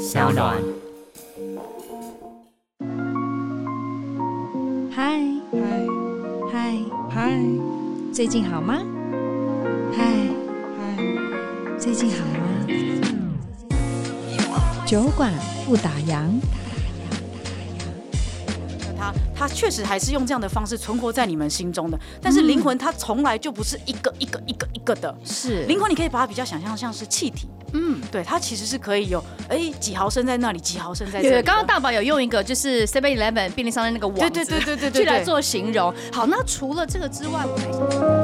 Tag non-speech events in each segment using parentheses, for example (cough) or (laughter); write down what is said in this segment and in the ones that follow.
小暖。嗨嗨嗨嗨，最近好吗？嗨嗨，最近好吗？酒馆不打烊。他他确实还是用这样的方式存活在你们心中的，但是灵魂它从来就不是一个一个一个一个的，是灵魂，你可以把它比较想象像是气体，嗯，对，它其实是可以有哎几毫升在那里，几毫升在这里。对，刚刚大宝有用一个就是 Seven Eleven 便利商店那个网对，对对对对对，去来做形容。好，那除了这个之外，我。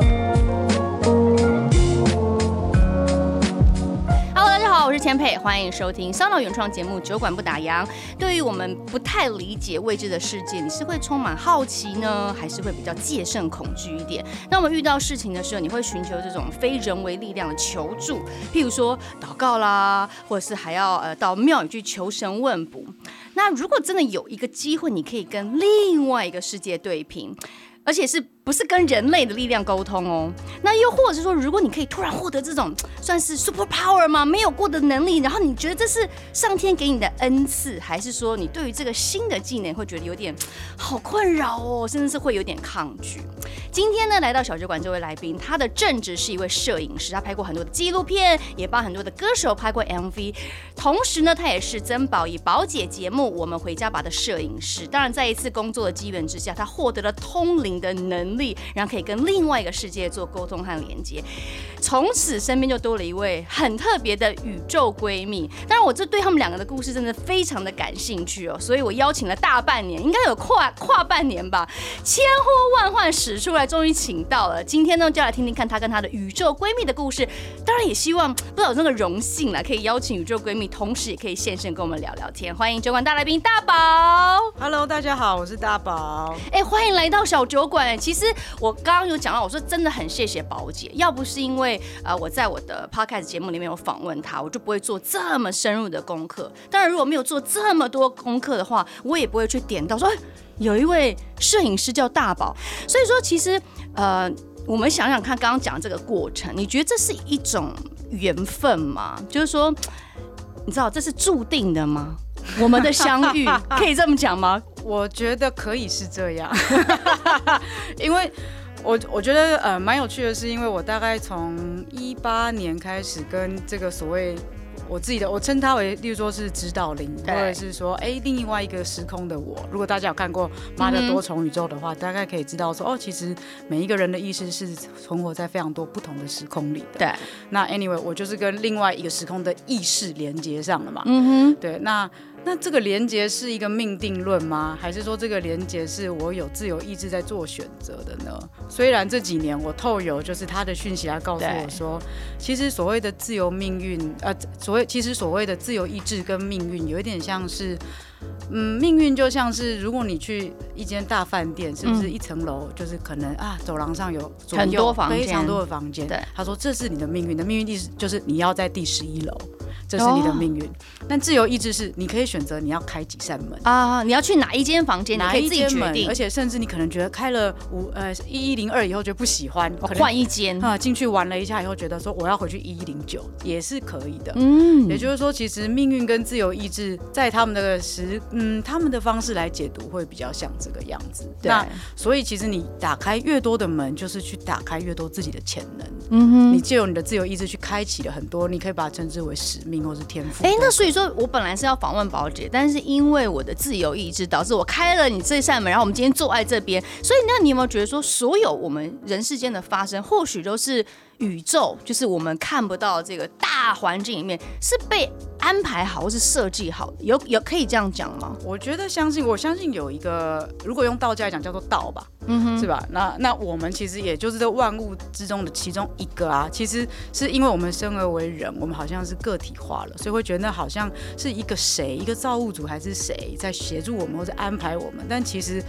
我是千佩，欢迎收听 SoundOn 原创节目《酒馆不打烊》。对于我们不太理解未知的世界，你是会充满好奇呢，还是会比较戒慎恐惧一点？那我们遇到事情的时候，你会寻求这种非人为力量的求助，譬如说祷告啦，或者是还要呃到庙宇去求神问卜。那如果真的有一个机会，你可以跟另外一个世界对平，而且是。不是跟人类的力量沟通哦，那又或者是说，如果你可以突然获得这种 (tsk) 算是 super power 吗？没有过的能力，然后你觉得这是上天给你的恩赐，还是说你对于这个新的技能会觉得有点 (tsk) 好困扰哦，甚至是会有点抗拒？今天呢，来到小酒馆这位来宾，他的正职是一位摄影师，他拍过很多的纪录片，也帮很多的歌手拍过 MV，同时呢，他也是曾宝仪宝姐节目《我们回家吧》的摄影师。当然，在一次工作的机缘之下，他获得了通灵的能力。力，然后可以跟另外一个世界做沟通和连接，从此身边就多了一位很特别的宇宙闺蜜。当然，我这对他们两个的故事真的非常的感兴趣哦，所以我邀请了大半年，应该有跨跨半年吧，千呼万唤始出来，终于请到了。今天呢，就来听听看她跟她的宇宙闺蜜的故事。当然，也希望不知道有那个荣幸了，可以邀请宇宙闺蜜，同时也可以现身跟我们聊聊天。欢迎酒馆大来宾大宝。Hello，大家好，我是大宝。哎，欢迎来到小酒馆。其实。我刚刚有讲到，我说真的很谢谢宝姐，要不是因为呃我在我的 podcast 节目里面有访问她，我就不会做这么深入的功课。当然，如果没有做这么多功课的话，我也不会去点到说有一位摄影师叫大宝。所以说，其实呃，我们想想看，刚刚讲这个过程，你觉得这是一种缘分吗？就是说，你知道这是注定的吗？我们的相遇 (laughs) 可以这么讲吗？我觉得可以是这样，(laughs) 因为我我觉得呃蛮有趣的是，因为我大概从一八年开始跟这个所谓我自己的，我称它为，例如说是指导灵，或者是说哎另外一个时空的我。如果大家有看过《妈的多重宇宙》的话，大概可以知道说哦，其实每一个人的意识是存活在非常多不同的时空里的。对，那 anyway 我就是跟另外一个时空的意识连接上了嘛。嗯哼，对，那。那这个连接是一个命定论吗？还是说这个连接是我有自由意志在做选择的呢？虽然这几年我透有就是他的讯息来告诉我说，其实所谓的自由命运，呃，所谓其实所谓的自由意志跟命运有一点像是，嗯，命运就像是如果你去一间大饭店，是不是一层楼就是可能啊，走廊上有很多房间，非常多的房间。对，他说这是你的命运，的命运意思就是你要在第十一楼。这是你的命运，哦、但自由意志是你可以选择你要开几扇门。啊，你要去哪一间房间，你可以自己决定，而且甚至你可能觉得开了五呃一一零二以后觉得不喜欢，换一间。啊，进去玩了一下以后觉得说我要回去一一零九也是可以的，嗯，也就是说其实命运跟自由意志在他们的时嗯他们的方式来解读会比较像这个样子，对，那所以其实你打开越多的门，就是去打开越多自己的潜能，嗯哼，你借由你的自由意志去开启了很多，你可以把它称之为使命。或是天赋。哎，那所以说我本来是要访问宝姐，但是因为我的自由意志导致我开了你这扇门，然后我们今天坐在这边。所以那你有没有觉得说，所有我们人世间的发生，或许都是？宇宙就是我们看不到这个大环境里面是被安排好或是设计好的，有有可以这样讲吗？我觉得相信，我相信有一个，如果用道家来讲，叫做道吧，嗯哼，是吧？那那我们其实也就是这万物之中的其中一个啊。其实是因为我们生而为人，我们好像是个体化了，所以会觉得好像是一个谁，一个造物主还是谁在协助我们或者安排我们，但其实。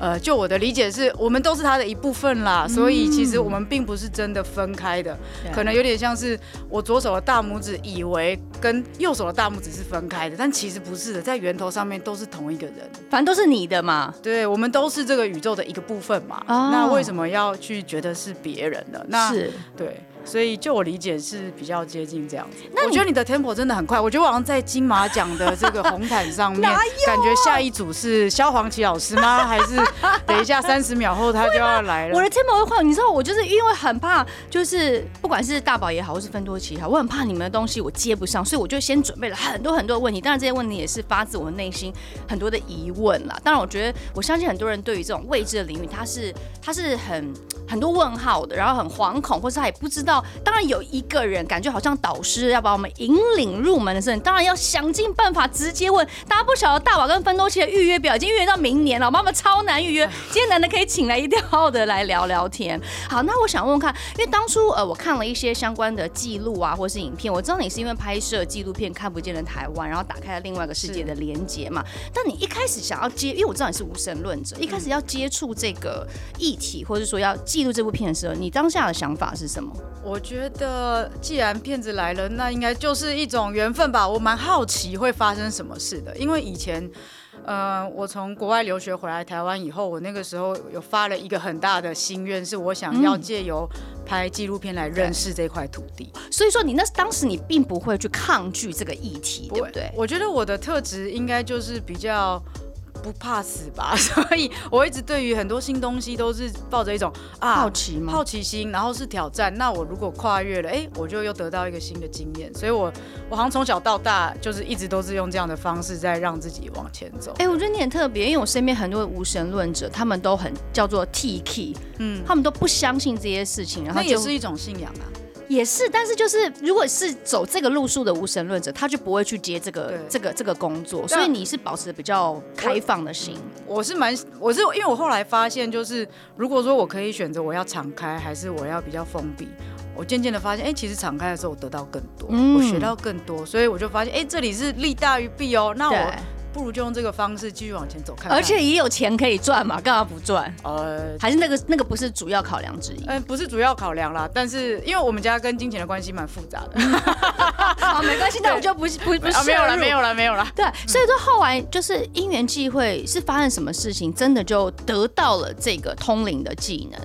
呃，就我的理解是，我们都是他的一部分啦，嗯、所以其实我们并不是真的分开的，可能有点像是我左手的大拇指以为跟右手的大拇指是分开的，但其实不是的，在源头上面都是同一个人，反正都是你的嘛。对，我们都是这个宇宙的一个部分嘛。哦、那为什么要去觉得是别人的？那是对。所以就我理解是比较接近这样子。那我觉得你的 tempo 真的很快，我觉得我好像在金马奖的这个红毯上面，(laughs) 感觉下一组是萧煌奇老师吗？(laughs) 还是等一下三十秒后他就要来了？我的 tempo 会快，你知道我就是因为很怕，就是不管是大宝也好，或是芬多奇也好，我很怕你们的东西我接不上，所以我就先准备了很多很多的问题。当然这些问题也是发自我内心很多的疑问啦。当然我觉得我相信很多人对于这种未知的领域，他是他是很很多问号的，然后很惶恐，或是他也不知道。当然有一个人感觉好像导师要把我们引领入门的时候，当然要想尽办法直接问。大家不晓得大宝跟芬多奇的预约表已经预约到明年了，我妈妈超难预约。(laughs) 今天难得可以请来一定要的来聊聊天。好，那我想问问看，因为当初呃我看了一些相关的记录啊，或是影片，我知道你是因为拍摄纪录片《看不见的台湾》，然后打开了另外一个世界的连接嘛。但你一开始想要接，因为我知道你是无神论者，一开始要接触这个议题，或者说要记录这部片的时候，你当下的想法是什么？我觉得既然骗子来了，那应该就是一种缘分吧。我蛮好奇会发生什么事的，因为以前，呃，我从国外留学回来台湾以后，我那个时候有发了一个很大的心愿，是我想要借由拍纪录片来认识这块土地。所以说，你那当时你并不会去抗拒这个议题，对不对？我觉得我的特质应该就是比较。不怕死吧，(laughs) 所以我一直对于很多新东西都是抱着一种啊好奇吗？好奇心，然后是挑战。那我如果跨越了，哎，我就又得到一个新的经验。所以我我好像从小到大就是一直都是用这样的方式在让自己往前走。哎，我觉得你很特别，因为我身边很多无神论者，他们都很叫做 T K，嗯，他们都不相信这些事情，然后那也是一种信仰啊。也是，但是就是，如果是走这个路数的无神论者，他就不会去接这个这个这个工作。所以你是保持比较开放的心。我，我是蛮，我是因为我后来发现，就是如果说我可以选择我要敞开，还是我要比较封闭，我渐渐的发现，哎、欸，其实敞开的时候我得到更多，嗯、我学到更多，所以我就发现，哎、欸，这里是利大于弊哦。那我。不如就用这个方式继续往前走看看，而且也有钱可以赚嘛，干嘛不赚？呃，还是那个那个不是主要考量之一。嗯、呃，不是主要考量啦，但是因为我们家跟金钱的关系蛮复杂的。(laughs) 好，没关系，(laughs) 那我就不不不、啊、没有了，没有了，没有了。对，所以说后来就是因缘际会，是发生什么事情，真的就得到了这个通灵的技能。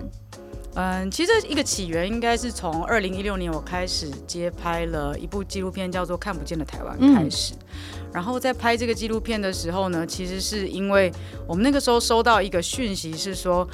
嗯，其实一个起源应该是从二零一六年我开始接拍了一部纪录片，叫做《看不见的台湾》开始。嗯然后在拍这个纪录片的时候呢，其实是因为我们那个时候收到一个讯息，是说。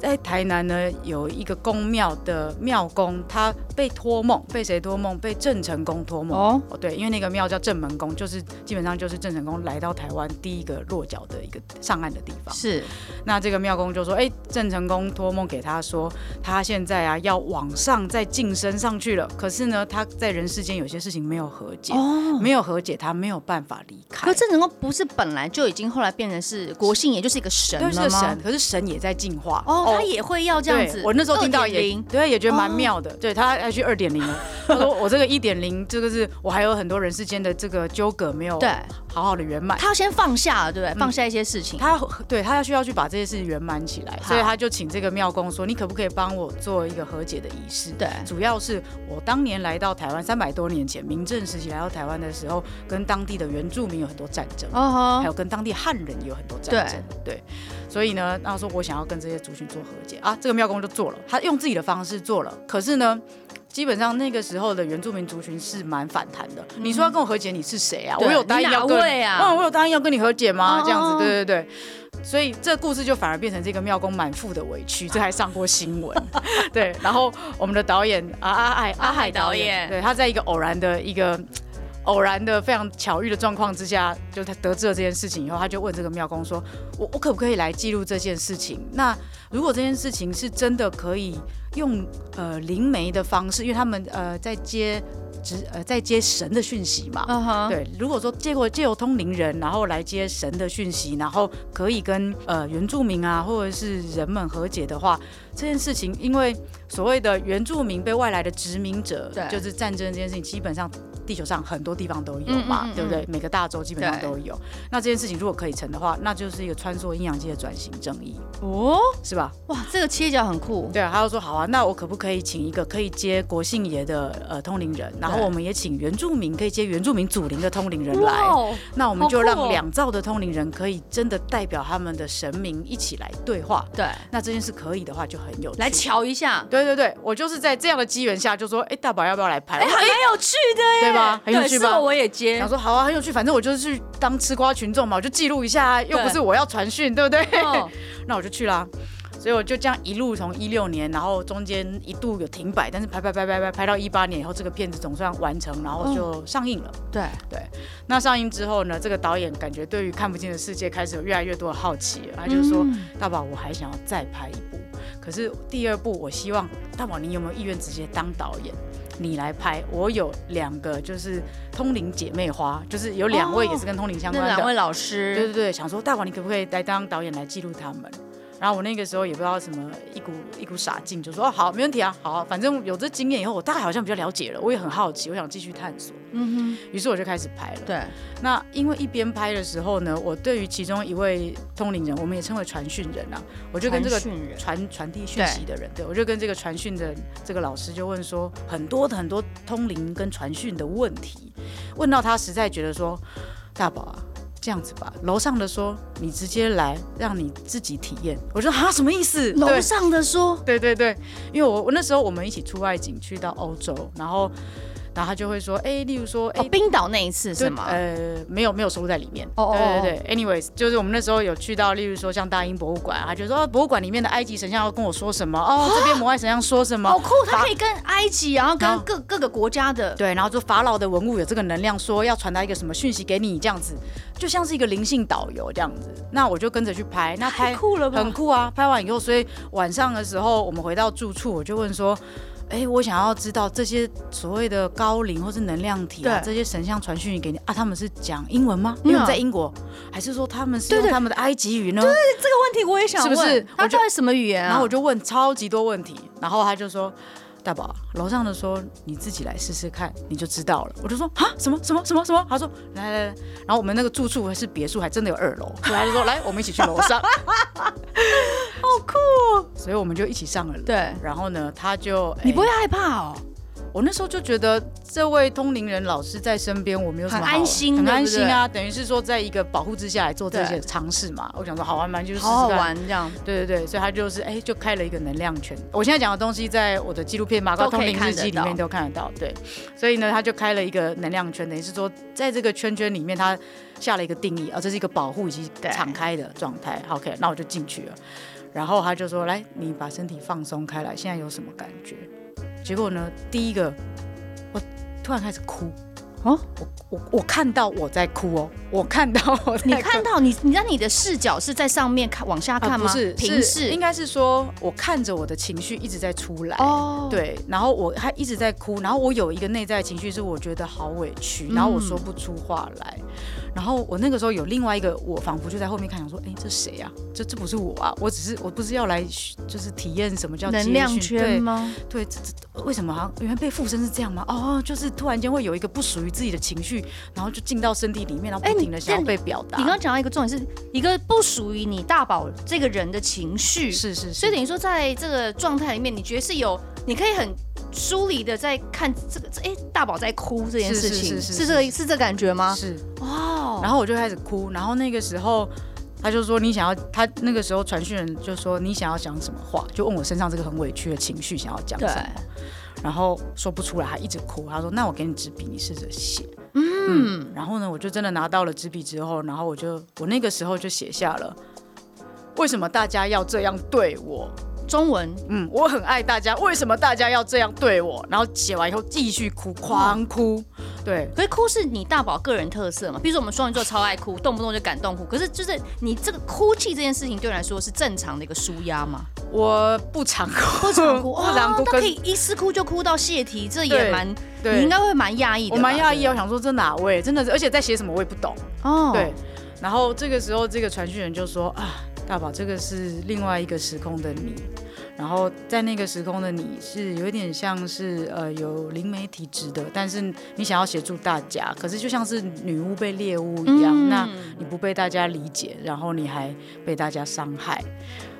在台南呢，有一个宫庙的庙公，他被托梦，被谁托梦？被郑成功托梦。哦，对，因为那个庙叫正门宫，就是基本上就是郑成功来到台湾第一个落脚的一个上岸的地方。是，那这个庙公就说：“哎，郑成功托梦给他说，他现在啊要往上再晋升上去了，可是呢，他在人世间有些事情没有和解，哦，没有和解，他没有办法离开。可郑成功不是本来就已经后来变成是国姓，也就是一个神了吗？对，是神，可是神也在进化。哦。他也会要这样子，我那时候听到也对，也觉得蛮妙的。对，他要去二点零了，(laughs) 他说我这个一点零，这个是我还有很多人世间的这个纠葛没有对。好好的圆满。他要先放下，对不对？放下一些事情，他要对他要需要去把这些事情圆满起来，所以他就请这个庙公说：“你可不可以帮我做一个和解的仪式？”对，主要是我当年来到台湾三百多年前，明郑时期来到台湾的时候，跟当地的原住民有很多战争，哦还有跟当地汉人也有很多战争，对。所以呢，他说我想要跟这些族群做和解啊，这个庙公就做了，他用自己的方式做了。可是呢，基本上那个时候的原住民族群是蛮反弹的。嗯、你说要跟我和解，你是谁啊？我有答应要跟你啊、嗯，我有答应要跟你和解吗？哦、这样子，对对对。所以这个故事就反而变成这个庙公满腹的委屈，这还上过新闻。(laughs) 对，然后我们的导演啊阿海阿海导演，对，他在一个偶然的一个。偶然的非常巧遇的状况之下，就他得知了这件事情以后，他就问这个庙公说：“我我可不可以来记录这件事情？那如果这件事情是真的可以用呃灵媒的方式，因为他们呃在接直呃在接神的讯息嘛，uh huh. 对，如果说借过借由通灵人，然后来接神的讯息，然后可以跟呃原住民啊或者是人们和解的话，这件事情因为所谓的原住民被外来的殖民者，对就是战争这件事情，基本上。地球上很多地方都有嘛，对不对？每个大洲基本上都有。那这件事情如果可以成的话，那就是一个穿梭阴阳界的转型正义哦，是吧？哇，这个切角很酷。对啊，他就说好啊，那我可不可以请一个可以接国姓爷的呃通灵人，然后我们也请原住民可以接原住民祖灵的通灵人来，那我们就让两造的通灵人可以真的代表他们的神明一起来对话。对，那这件事可以的话就很有趣，来瞧一下。对对对，我就是在这样的机缘下就说，哎，大宝要不要来拍？哎，很有趣的耶，对吧？很有趣吧？我也接。想说好啊，很有趣，反正我就是去当吃瓜群众嘛，我就记录一下，又不是我要传讯，对不对？(laughs) 那我就去啦。所以我就这样一路从一六年，然后中间一度有停摆，但是拍拍拍拍拍拍到一八年以后，这个片子总算完成，然后就上映了。嗯、对对，那上映之后呢，这个导演感觉对于看不见的世界开始有越来越多的好奇，他就说：“嗯、大宝，我还想要再拍一部，可是第二部我希望大宝，你有没有意愿直接当导演？你来拍？我有两个就是通灵姐妹花，就是有两位也是跟通灵相关的两位老师。对对对，想说大宝，你可不可以来当导演来记录他们？”然后我那个时候也不知道什么一股一股傻劲，就说哦好，没问题啊，好啊，反正有这经验以后，我大概好像比较了解了，我也很好奇，我想继续探索。嗯哼，于是我就开始拍了。对，那因为一边拍的时候呢，我对于其中一位通灵人，我们也称为传讯人啊，我就跟这个传传递讯息的人，对，对我就跟这个传讯的这个老师就问说很多的很多通灵跟传讯的问题，问到他实在觉得说大宝啊。这样子吧，楼上的说你直接来，让你自己体验。我说啊，什么意思？楼上的说，对对对，因为我我那时候我们一起出外景去到欧洲，然后。然后他就会说，哎，例如说，哎，冰岛那一次是吗？呃，没有，没有收录在里面。哦对对对，anyways，就是我们那时候有去到，例如说像大英博物馆，他就说博物馆里面的埃及神像要跟我说什么？哦，这边摩艾神像说什么？好酷，他可以跟埃及，然后跟各各个国家的，对，然后就法老的文物有这个能量，说要传达一个什么讯息给你，这样子，就像是一个灵性导游这样子。那我就跟着去拍，那拍酷了吧？很酷啊！拍完以后，所以晚上的时候我们回到住处，我就问说。哎，我想要知道这些所谓的高龄或是能量体啊，这些神像传讯给你啊，他们是讲英文吗？因为在英国，还是说他们是用他们的埃及语呢？对对，这个问题我也想问，是不是？他教什么语言啊？然后我就问超级多问题，然后他就说。大宝，楼上的说你自己来试试看，你就知道了。我就说啊，什么什么什么什么？他说来来来，然后我们那个住处还是别墅，还真的有二楼。他就说来，我们一起去楼上，好酷哦！所以我们就一起上了楼。对，然后呢，他就你不会害怕哦？我那时候就觉得这位通灵人老师在身边，我没有什么很安心，很安心啊。等于是说，在一个保护之下来做这些尝试嘛。我想说好玩嘛，就是好玩这样。对对对，所以他就是哎，就开了一个能量圈。我现在讲的东西，在我的纪录片《马高通灵日记》里面都看得到。对，所以呢，他就开了一个能量圈，等于是说，在这个圈圈里面，他下了一个定义啊，这是一个保护以及敞开的状态。OK，那我就进去了。然后他就说：“来，你把身体放松开来，现在有什么感觉？”结果呢，第一个我。突然开始哭，哦，我我我看到我在哭哦，我看到我在哭，你看到你，你让你的视角是在上面看往下看吗？啊、不是，平视，应该是说我看着我的情绪一直在出来，哦，对，然后我还一直在哭，然后我有一个内在情绪是我觉得好委屈，然后我说不出话来。嗯然后我那个时候有另外一个我，仿佛就在后面看，想说，哎，这谁呀？这这不是我啊！我只是我不是要来就是体验什么叫能量圈吗？对，这这为什么好像原来被附身是这样吗？哦，就是突然间会有一个不属于自己的情绪，然后就进到身体里面，然后不停的想要被表达。你刚刚讲到一个重点，是一个不属于你大宝这个人的情绪，是是是。所以等于说，在这个状态里面，你觉得是有，你可以很。疏离的在看这个，哎，大宝在哭这件事情，是，这个是这感觉吗？是哦。然后我就开始哭，然后那个时候他就说，你想要他那个时候传讯人就说，你想要讲什么话，就问我身上这个很委屈的情绪想要讲什么，然后说不出来，还一直哭。他说，那我给你纸笔，你试着写。嗯，嗯。然后呢，我就真的拿到了纸笔之后，然后我就我那个时候就写下了，为什么大家要这样对我？中文，嗯，我很爱大家，为什么大家要这样对我？然后写完以后继续哭，狂哭，对。可是哭是你大宝个人特色嘛？比如说我们双鱼座超爱哭，动不动就感动哭。可是就是你这个哭泣这件事情，对你来说是正常的一个舒压吗？我不常哭，不常哭，(laughs) 不常哭，可以一次哭就哭到泄题，这也蛮，对，你应该会蛮压抑的。我蛮压抑，我想说这哪位？真的是，而且在写什么我也不懂。哦，对。然后这个时候，这个传讯人就说啊。大宝，这个是另外一个时空的你，然后在那个时空的你是有一点像是呃有灵媒体质的，但是你想要协助大家，可是就像是女巫被猎巫一样，嗯、那你不被大家理解，然后你还被大家伤害。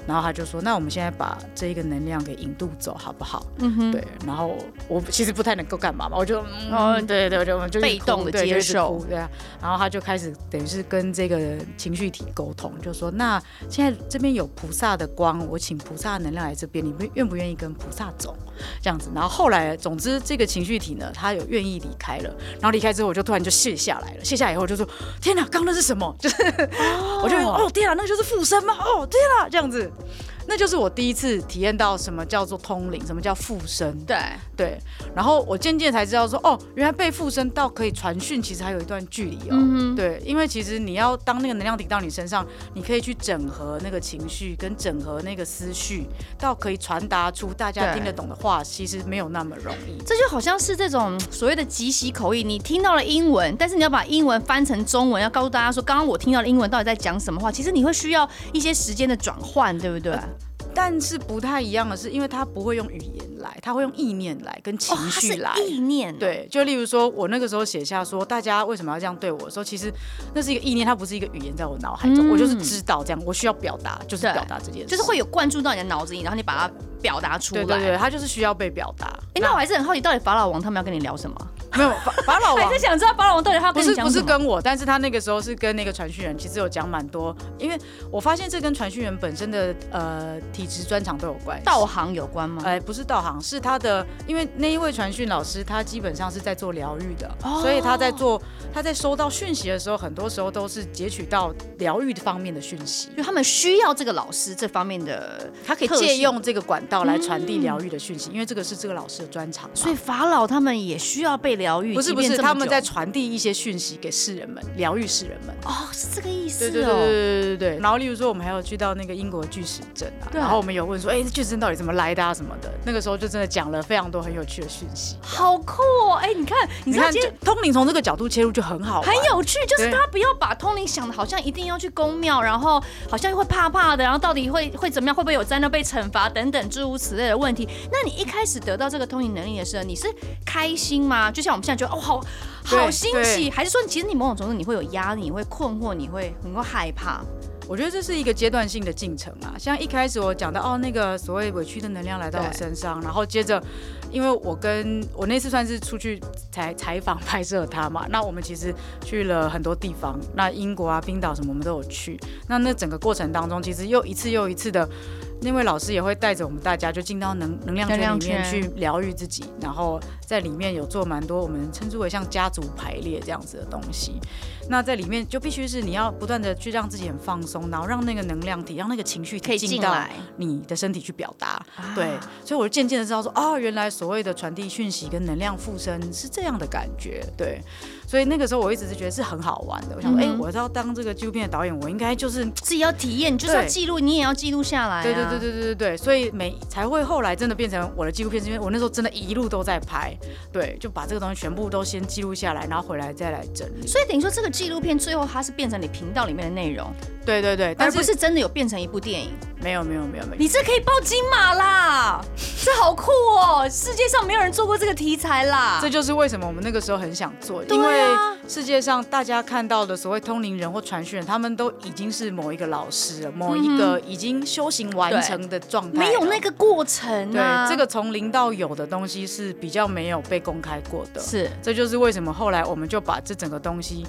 然后他就说：“那我们现在把这一个能量给引渡走，好不好？”嗯哼，对。然后我其实不太能够干嘛嘛，我就，嗯、哦，对对对，我就被动的接受，对啊。然后他就开始等于是跟这个情绪体沟通，就说：“那现在这边有菩萨的光，我请菩萨的能量来这边，你们愿不愿意跟菩萨走？这样子。”然后后来，总之这个情绪体呢，他有愿意离开了。然后离开之后，我就突然就卸下来了。卸下来以后，就说：“天哪，刚刚那是什么？”就是，哦、我就哦，天哪，那个就是附身吗？哦，天哪，这样子。it. 那就是我第一次体验到什么叫做通灵，什么叫附身。对对，然后我渐渐才知道说，哦，原来被附身到可以传讯，其实还有一段距离哦。嗯、对，因为其实你要当那个能量顶到你身上，你可以去整合那个情绪跟整合那个思绪，到可以传达出大家听得懂的话，其实没有那么容易。这就好像是这种所谓的即席口译，你听到了英文，但是你要把英文翻成中文，要告诉大家说，刚刚我听到的英文到底在讲什么话？其实你会需要一些时间的转换，对不对？但是不太一样的是，因为他不会用语言来，他会用意念来跟情绪来。哦、意念、啊。对，就例如说，我那个时候写下说，大家为什么要这样对我说，其实那是一个意念，它不是一个语言在我脑海中，嗯、我就是知道这样，我需要表达，就是表达这件事，就是会有灌注到你的脑子里，然后你把它表达出来。对对对，他就是需要被表达。哎、欸，那我还是很好奇，到底法老王他们要跟你聊什么？没有法法老王，还是想知道法老王到底他？不是不是跟我，但是他那个时候是跟那个传讯人，其实有讲蛮多，因为我发现这跟传讯人本身的呃体质专长都有关。道行有关吗？哎、呃，不是道行，是他的，因为那一位传讯老师他基本上是在做疗愈的，哦、所以他在做他在收到讯息的时候，很多时候都是截取到疗愈方面的讯息，就他们需要这个老师这方面的，他可以借用这个管道来传递疗愈的讯息，嗯、因为这个是这个老师的专长。所以法老他们也需要被疗愈，不是不是。他们在传递一些讯息给世人们，疗愈世人们。哦，是这个意思。对对对对对对对。然后，例如说，我们还有去到那个英国巨石阵啊，对然后我们有问说，哎，巨石阵到底怎么来的啊什么的。那个时候就真的讲了非常多很有趣的讯息。好酷哦！哎，你看，你看，通灵从这个角度切入就很好，很有趣。就是他不要把通灵想的好像一定要去宫庙，然后好像会怕怕的，然后到底会会怎么样，会不会有灾难被惩罚等等诸如此类的问题。那你一开始得到这个通灵能力的时候，你是开心吗？就像我们现在觉得，哦，好。好欣喜，还是说，其实你某种程度你会有压力，你会困惑，你会很会害怕？我觉得这是一个阶段性的进程啊。像一开始我讲到哦，那个所谓委屈的能量来到我身上，然后接着，因为我跟我那次算是出去采采访拍摄他嘛，那我们其实去了很多地方，那英国啊、冰岛什么我们都有去。那那整个过程当中，其实又一次又一次的。那位老师也会带着我们大家就进到能能量圈里面去疗愈自己，然后在里面有做蛮多我们称之为像家族排列这样子的东西。那在里面就必须是你要不断的去让自己很放松，然后让那个能量体，让那个情绪可以进到你的身体去表达。对，所以我就渐渐的知道说，哦，原来所谓的传递讯息跟能量附身是这样的感觉。对。所以那个时候我一直是觉得是很好玩的。我想说，哎、嗯哼欸，我要当这个纪录片的导演，我应该就是自己要体验，就是要记录，你也要记录下来、啊。对对对对对对对对。所以每才会后来真的变成我的纪录片，是因为我那时候真的一路都在拍，对，就把这个东西全部都先记录下来，然后回来再来整理。所以等于说这个纪录片最后它是变成你频道里面的内容。对对对，但是而不是真的有变成一部电影。没有没有没有没有，你这可以报金马啦，(laughs) 这好酷哦！世界上没有人做过这个题材啦。这就是为什么我们那个时候很想做，因为世界上大家看到的所谓通灵人或传讯人，他们都已经是某一个老师了，某一个已经修行完成的状态，没有那个过程啊。对，这个从零到有的东西是比较没有被公开过的。是，这就是为什么后来我们就把这整个东西。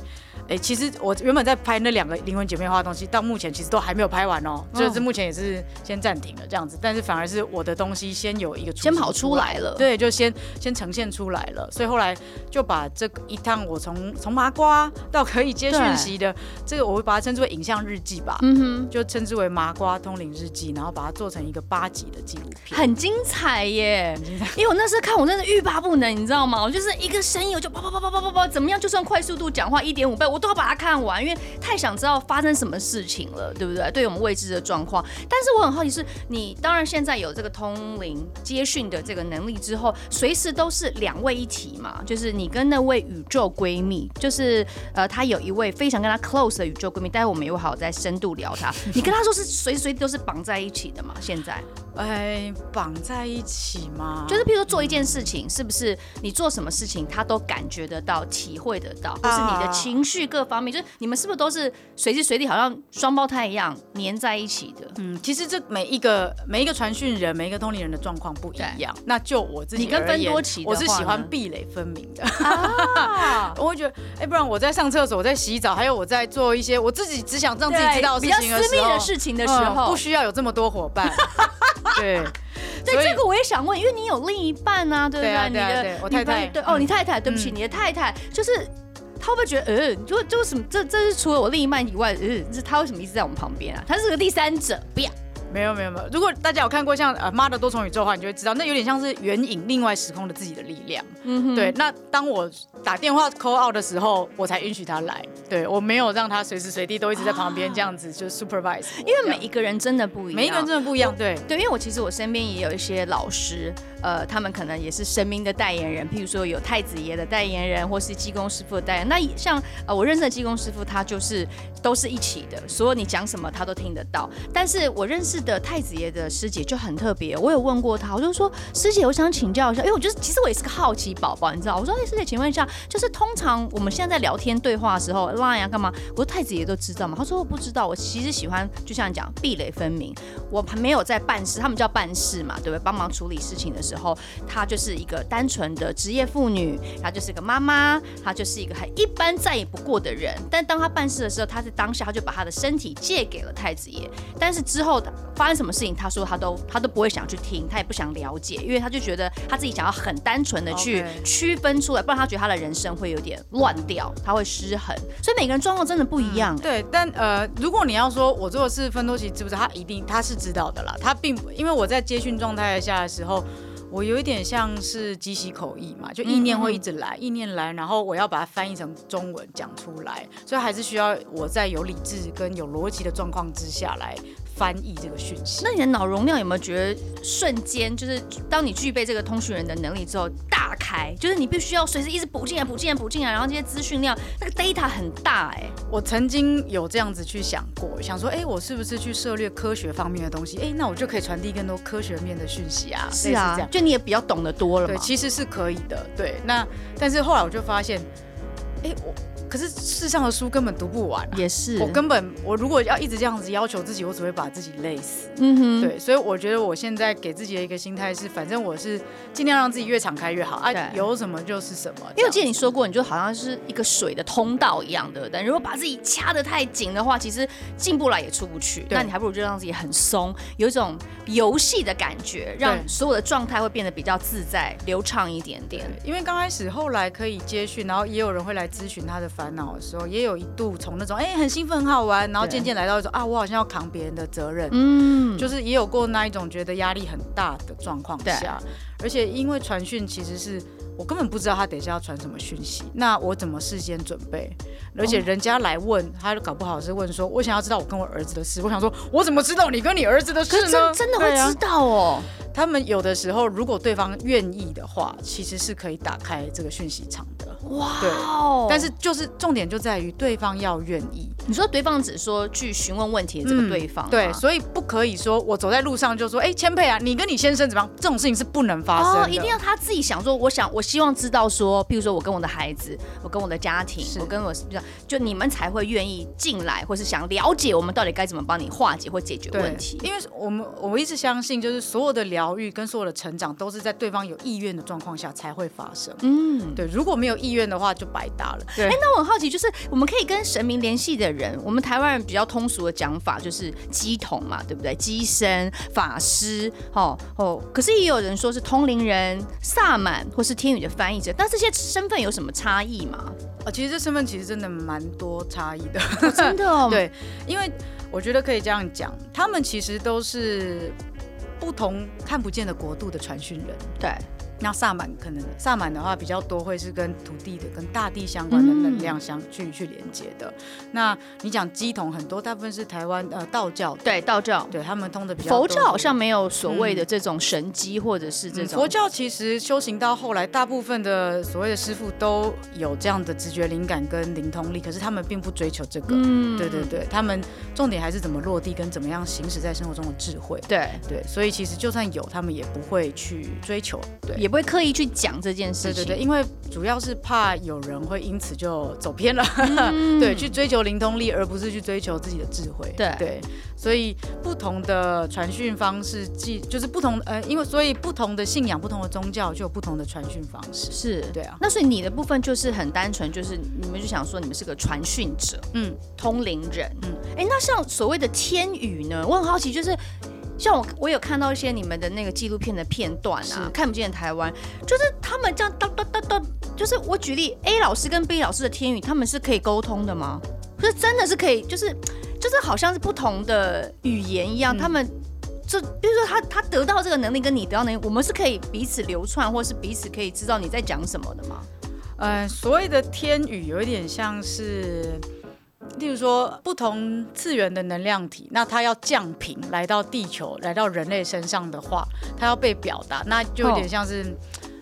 哎，其实我原本在拍那两个灵魂姐妹花的东西，到目前其实都还没有拍完哦，就是目前也是先暂停了这样子。但是反而是我的东西先有一个先跑出来了，对，就先先呈现出来了。所以后来就把这一趟我从从麻瓜到可以接讯息的这个，我会把它称之为影像日记吧，嗯哼，就称之为麻瓜通灵日记，然后把它做成一个八集的纪录片，很精彩耶，很精彩。因为我那时候看我真的欲罢不能，你知道吗？我就是一个声音我就叭叭叭叭叭叭叭，怎么样？就算快速度讲话一点五倍。我都要把它看完，因为太想知道发生什么事。事情了，对不对？对我们未知的状况，但是我很好奇是，你当然现在有这个通灵接讯的这个能力之后，随时都是两位一体嘛，就是你跟那位宇宙闺蜜，就是呃，她有一位非常跟她 close 的宇宙闺蜜，待会我们也会好好再深度聊她。(laughs) 你跟她说是随时随地都是绑在一起的嘛？现在？哎，绑在一起吗？就是譬如说做一件事情，是不是你做什么事情，她都感觉得到、体会得到，或是你的情绪各方面，就是你们是不是都是随时随地好像双胞胎一样粘在一起的？嗯，其实这每一个每一个传讯人、每一个通灵人的状况不一样。那就我自己，你跟分多奇，我是喜欢壁垒分明的。啊、(laughs) (laughs) 我会觉得，哎，不然我在上厕所、我在洗澡，还有我在做一些我自己只想让自己知道的事情私密的事情的时候，嗯、不需要有这么多伙伴。(laughs) 对，对，这个我也想问，因为你有另一半啊，对不对？你的我太太，对哦，你太太，对不起，你的太太就是，他会不会觉得，呃，就就什么，这这是除了我另一半以外，嗯，是他为什么一直在我们旁边啊？他是个第三者，不要。没有没有没有，如果大家有看过像呃妈的多重宇宙的话，你就会知道，那有点像是援引另外时空的自己的力量。嗯哼，对。那当我打电话 call out 的时候，我才允许他来。对，我没有让他随时随地都一直在旁边这样子就 supervise。因为每一个人真的不一样，每一个人真的不一样。对对，因为我其实我身边也有一些老师，呃，他们可能也是神明的代言人，譬如说有太子爷的代言人，或是济公师傅的代言人。那像呃我认识的济公师傅，他就是都是一起的，所有你讲什么他都听得到。但是我认识的太子爷的师姐就很特别，我有问过她，我就说师姐，我想请教一下，因为我觉得其实我也是个好奇宝宝，你知道？我说哎，师姐，请问一下，就是通常我们现在在聊天对话的时候，Line 啊干嘛？我说太子爷都知道吗？他说我不知道，我其实喜欢就像你讲壁垒分明，我还没有在办事，他们叫办事嘛，对不对？帮忙处理事情的时候，她就是一个单纯的职业妇女，她就是一个妈妈，她就是一个很一般再也不过的人。但当她办事的时候，她在当下，她就把她的身体借给了太子爷。但是之后的发生什么事情，他说他都他都不会想去听，他也不想了解，因为他就觉得他自己想要很单纯的去区分出来，不然他觉得他的人生会有点乱掉，他会失衡。所以每个人状况真的不一样。嗯、对，但呃，如果你要说我做的是芬多奇知不知道？他一定他是知道的啦。他并因为我在接讯状态下的时候，我有一点像是即席口译嘛，就意念会一直来，意念来，然后我要把它翻译成中文讲出来，所以还是需要我在有理智跟有逻辑的状况之下来。翻译这个讯息，那你的脑容量有没有觉得瞬间就是当你具备这个通讯人的能力之后大开？就是你必须要随时一直补进来、补进来、补进来，然后这些资讯量那个 data 很大哎、欸。我曾经有这样子去想过，想说，哎、欸，我是不是去涉猎科学方面的东西？哎、欸，那我就可以传递更多科学面的讯息啊。是啊，这样就你也比较懂得多了嘛。对，其实是可以的。对，那但是后来我就发现，哎、欸，我。可是世上的书根本读不完，啊，也是我根本我如果要一直这样子要求自己，我只会把自己累死。嗯哼，对，所以我觉得我现在给自己的一个心态是，反正我是尽量让自己越敞开越好啊，有什么就是什么。因为我记得你说过，你就好像是一个水的通道一样的，但如果把自己掐得太紧的话，其实进不来也出不去。那你还不如就让自己很松，有一种游戏的感觉，让所有的状态会变得比较自在、流畅一点点。因为刚开始后来可以接讯，然后也有人会来咨询他的烦。烦恼的时候，也有一度从那种哎、欸、很兴奋很好玩，然后渐渐来到一种啊我好像要扛别人的责任，嗯，就是也有过那一种觉得压力很大的状况下，而且因为传讯其实是。我根本不知道他等一下要传什么讯息，那我怎么事先准备？而且人家来问，他搞不好是问说，我想要知道我跟我儿子的事。我想说，我怎么知道你跟你儿子的事呢？真真的会知道哦。他们有的时候，如果对方愿意的话，其实是可以打开这个讯息场的。哇，对。但是就是重点就在于对方要愿意。你说对方只说去询问问题的这个对方、嗯，对，所以不可以说我走在路上就说，哎、欸，千佩啊，你跟你先生怎么样？这种事情是不能发生的。哦，一定要他自己想说，我想我。希望知道说，比如说我跟我的孩子，我跟我的家庭，我跟我就你们才会愿意进来，或是想了解我们到底该怎么帮你化解或解决问题。因为我们我一直相信，就是所有的疗愈跟所有的成长，都是在对方有意愿的状况下才会发生。嗯，对，如果没有意愿的话，就白搭了。对，哎、欸，那我很好奇，就是我们可以跟神明联系的人，我们台湾人比较通俗的讲法就是鸡童嘛，对不对？鸡身、法师，哦哦，可是也有人说是通灵人、萨满或是天。语的翻译者，但这些身份有什么差异吗？啊，其实这身份其实真的蛮多差异的，哦，真的哦。(laughs) 对，因为我觉得可以这样讲，他们其实都是不同看不见的国度的传讯人。对，那萨满可能萨满的话比较多，会是跟土地的、跟大地相关的能量相去、嗯、去连接的。那你讲乩童很多，大部分是台湾呃道教，对道教，对他们通的比较。佛教好像没有所谓的这种神机、嗯、或者是这种。佛教其实修行到后来，大部分的所谓的师傅都有这样的直觉灵感跟灵通力，可是他们并不追求这个。嗯，对对对，他们重点还是怎么落地跟怎么样行使在生活中的智慧。对对，所以其实就算有，他们也不会去追求。对，也。不会刻意去讲这件事情，对对对，因为主要是怕有人会因此就走偏了，嗯、(laughs) 对，去追求灵通力，而不是去追求自己的智慧，对。对，所以不同的传讯方式，即就是不同呃，因为所以不同的信仰、不同的宗教就有不同的传讯方式，是。对啊。那所以你的部分就是很单纯，就是你们就想说你们是个传讯者，嗯，通灵人，嗯，哎，那像所谓的天语呢？我很好奇，就是。像我，我有看到一些你们的那个纪录片的片段啊，看不见的台湾，就是他们这样哒哒哒哒，就是我举例，A 老师跟 B 老师的天语，他们是可以沟通的吗？不是真的是可以，就是就是好像是不同的语言一样，嗯、他们就比如说他他得到这个能力跟你得到能力，我们是可以彼此流窜，或是彼此可以知道你在讲什么的吗？呃，所谓的天语有一点像是。例如说，不同次元的能量体，那它要降频来到地球，来到人类身上的话，它要被表达，那就有点像是，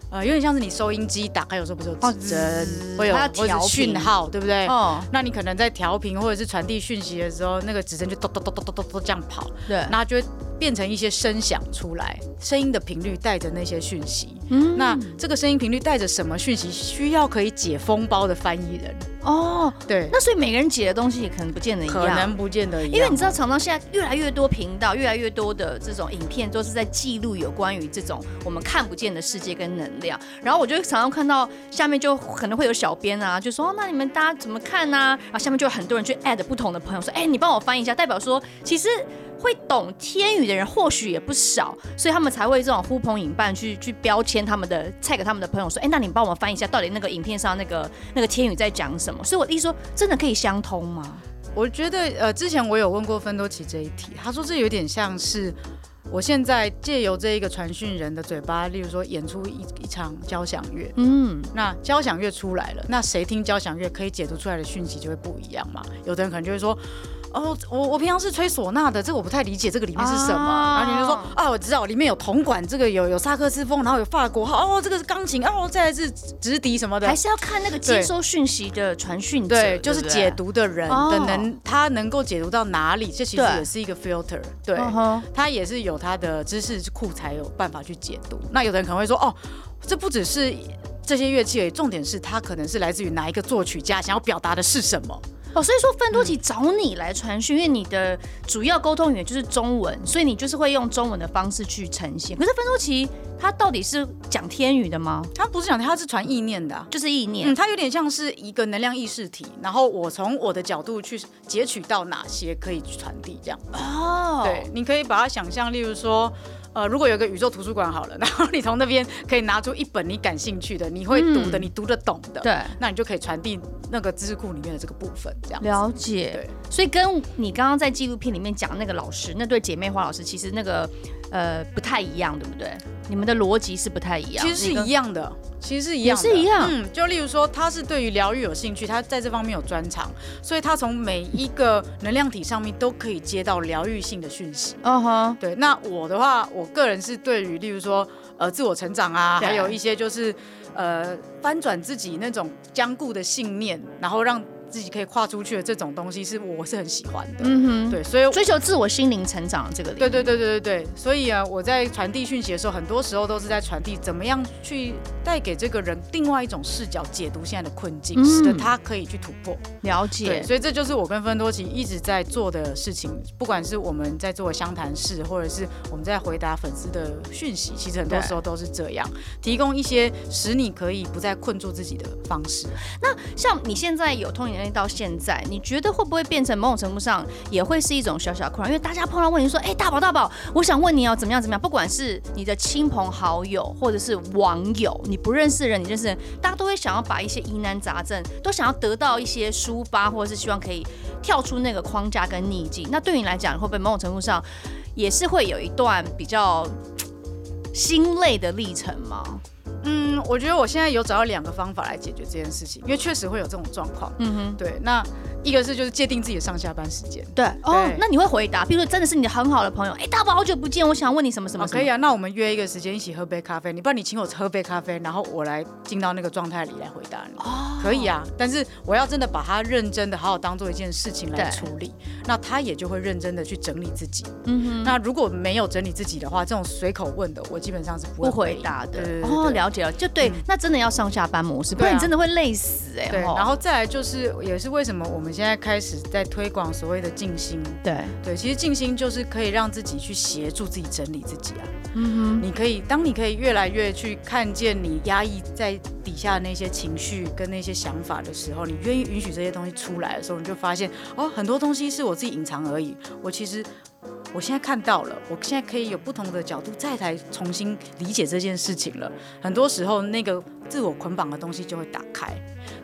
哦、呃，有点像是你收音机打开，有时候不是有指针，会有或者讯号，对不对？哦，那你可能在调频或者是传递讯息的时候，那个指针就咚咚咚咚咚咚咚这样跑，对，那就会变成一些声响出来，声音的频率带着那些讯息。嗯，那这个声音频率带着什么讯息？需要可以解封包的翻译人。哦，对，那所以每个人解的东西也可能不见得一样，可能不见得一样，因为你知道，常常现在越来越多频道，越来越多的这种影片都是在记录有关于这种我们看不见的世界跟能量。然后我就常常看到下面就可能会有小编啊，就说哦，那你们大家怎么看呢？啊？然后下面就有很多人去 add 不同的朋友说，哎，你帮我翻译一下，代表说其实。会懂天语的人或许也不少，所以他们才会这种呼朋引伴去去标签他们的菜给他们的朋友说，哎，那你帮我们翻译一下，到底那个影片上那个那个天语在讲什么？所以我的意思说，真的可以相通吗？我觉得呃，之前我有问过芬多奇这一题，他说这有点像是我现在借由这一个传讯人的嘴巴，例如说演出一一场交响乐，嗯，那交响乐出来了，那谁听交响乐可以解读出来的讯息就会不一样嘛？有的人可能就会说。哦，我我平常是吹唢呐的，这个我不太理解，这个里面是什么？啊、然后你就说啊，我知道里面有铜管，这个有有萨克斯风，然后有法国号，哦，这个是钢琴，哦，再来是直笛什么的，还是要看那个接收讯息的传讯者，对，就是解读的人的能，他能够解读到哪里，这其实也是一个 filter，对，他也是有他的知识库才有办法去解读。那有的人可能会说，哦，这不只是这些乐器而已，重点是它可能是来自于哪一个作曲家想要表达的是什么。哦，所以说芬多奇找你来传讯，嗯、因为你的主要沟通语言就是中文，所以你就是会用中文的方式去呈现。可是芬多奇他到底是讲天语的吗？他不是讲，他是传意念的，啊，就是意念。嗯，他有点像是一个能量意识体，然后我从我的角度去截取到哪些可以去传递这样。哦，对，你可以把它想象，例如说。呃，如果有个宇宙图书馆好了，然后你从那边可以拿出一本你感兴趣的、你会读的、嗯、你读得懂的，对，那你就可以传递那个知识库里面的这个部分，这样。了解。对，所以跟你刚刚在纪录片里面讲的那个老师，那对姐妹花老师，其实那个呃不太一样，对不对？你们的逻辑是不太一样，其实是一样的，其实是一样是一样。嗯，就例如说，他是对于疗愈有兴趣，他在这方面有专长，所以他从每一个能量体上面都可以接到疗愈性的讯息。嗯哼，对。那我的话，我个人是对于例如说，呃，自我成长啊，还有一些就是呃翻转自己那种僵固的信念，然后让。自己可以跨出去的这种东西是我是很喜欢的，嗯哼，对，所以追求自我心灵成长这个，对对对对对对，所以啊，我在传递讯息的时候，很多时候都是在传递怎么样去带给这个人另外一种视角解读现在的困境，嗯、使得他可以去突破。了解，对，所以这就是我跟芬多奇一直在做的事情，不管是我们在做相谈室，或者是我们在回答粉丝的讯息，其实很多时候都是这样，提供一些使你可以不再困住自己的方式。那像你现在有通灵到现在，你觉得会不会变成某种程度上也会是一种小小困扰？因为大家碰到问题说：“哎，大宝大宝，我想问你哦，怎么样怎么样？”不管是你的亲朋好友，或者是网友，你不认识的人，你认识的人，大家都会想要把一些疑难杂症，都想要得到一些抒发，或者是希望可以跳出那个框架跟逆境。那对你来讲，会不会某种程度上也是会有一段比较心累的历程吗？嗯，我觉得我现在有找到两个方法来解决这件事情，因为确实会有这种状况。嗯哼，对，那一个是就是界定自己的上下班时间。对，哦，那你会回答，比如说真的是你的很好的朋友，哎，大宝好久不见，我想问你什么什么。可以啊，那我们约一个时间一起喝杯咖啡，你不然你请我喝杯咖啡，然后我来进到那个状态里来回答你。哦，可以啊，但是我要真的把它认真的好好当做一件事情来处理，那他也就会认真的去整理自己。嗯哼，那如果没有整理自己的话，这种随口问的，我基本上是不会回答的。哦，了解了，就对，那真的要上下班模式，不然你真的会累死哎。对，然后再来就是，也是为什么我们现在开始在推广所谓的静心。对对，其实静心就是可以让自己去协助自己整理自己啊。嗯哼，你可以，当你可以越来越去看见你压抑在底下的那些情绪跟那些想法的时候，你愿意允许这些东西出来的时候，你就发现哦，很多东西是我自己隐藏而已。我其实。我现在看到了，我现在可以有不同的角度再来重新理解这件事情了。很多时候，那个自我捆绑的东西就会打开。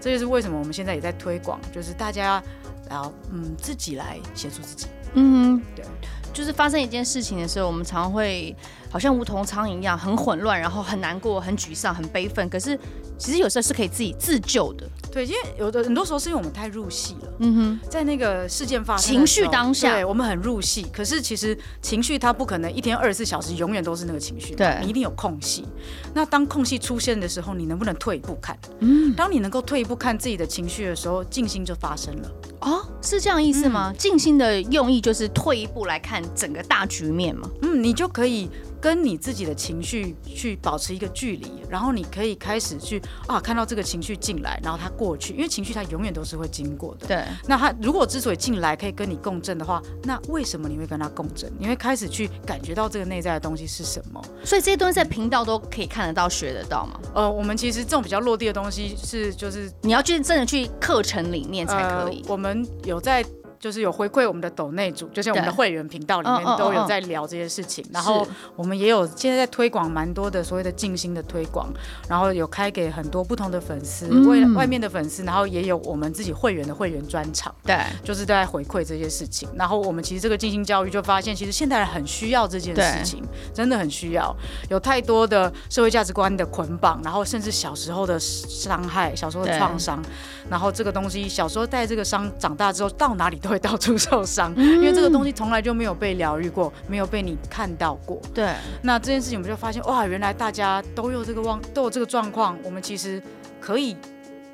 这就是为什么我们现在也在推广，就是大家要嗯自己来协助自己。嗯，对，就是发生一件事情的时候，我们常会好像无头苍蝇一样，很混乱，然后很难过、很沮丧、很悲愤。可是其实有时候是可以自己自救的。对，因为有的很多时候是因为我们太入戏了。嗯哼，在那个事件发生情绪当下，对，我们很入戏。可是其实情绪它不可能一天二十四小时永远都是那个情绪，对，你一定有空隙。那当空隙出现的时候，你能不能退一步看？嗯，当你能够退一步看自己的情绪的时候，静心就发生了。哦，是这样意思吗？静心的用意就是退一步来看整个大局面嘛。嗯，你就可以。跟你自己的情绪去保持一个距离，然后你可以开始去啊，看到这个情绪进来，然后它过去，因为情绪它永远都是会经过的。对。那它如果之所以进来可以跟你共振的话，那为什么你会跟它共振？你会开始去感觉到这个内在的东西是什么？所以这些东西在频道都可以看得到、学得到吗？呃，我们其实这种比较落地的东西是，就是你要去真的去课程里面才可以。呃，我们有在。就是有回馈我们的抖内组，就是我们的会员频道里面都有在聊这些事情，然后我们也有现在在推广蛮多的所谓的静心的推广，然后有开给很多不同的粉丝，为外面的粉丝，然后也有我们自己会员的会员专场，对，就是在回馈这些事情。然后我们其实这个静心教育就发现，其实现代人很需要这件事情，真的很需要。有太多的社会价值观的捆绑，然后甚至小时候的伤害、小时候的创伤，然后这个东西小时候带这个伤，长大之后到哪里都会到处受伤，因为这个东西从来就没有被疗愈过，没有被你看到过。对，那这件事情我们就发现，哇，原来大家都有这个忘，都有这个状况，我们其实可以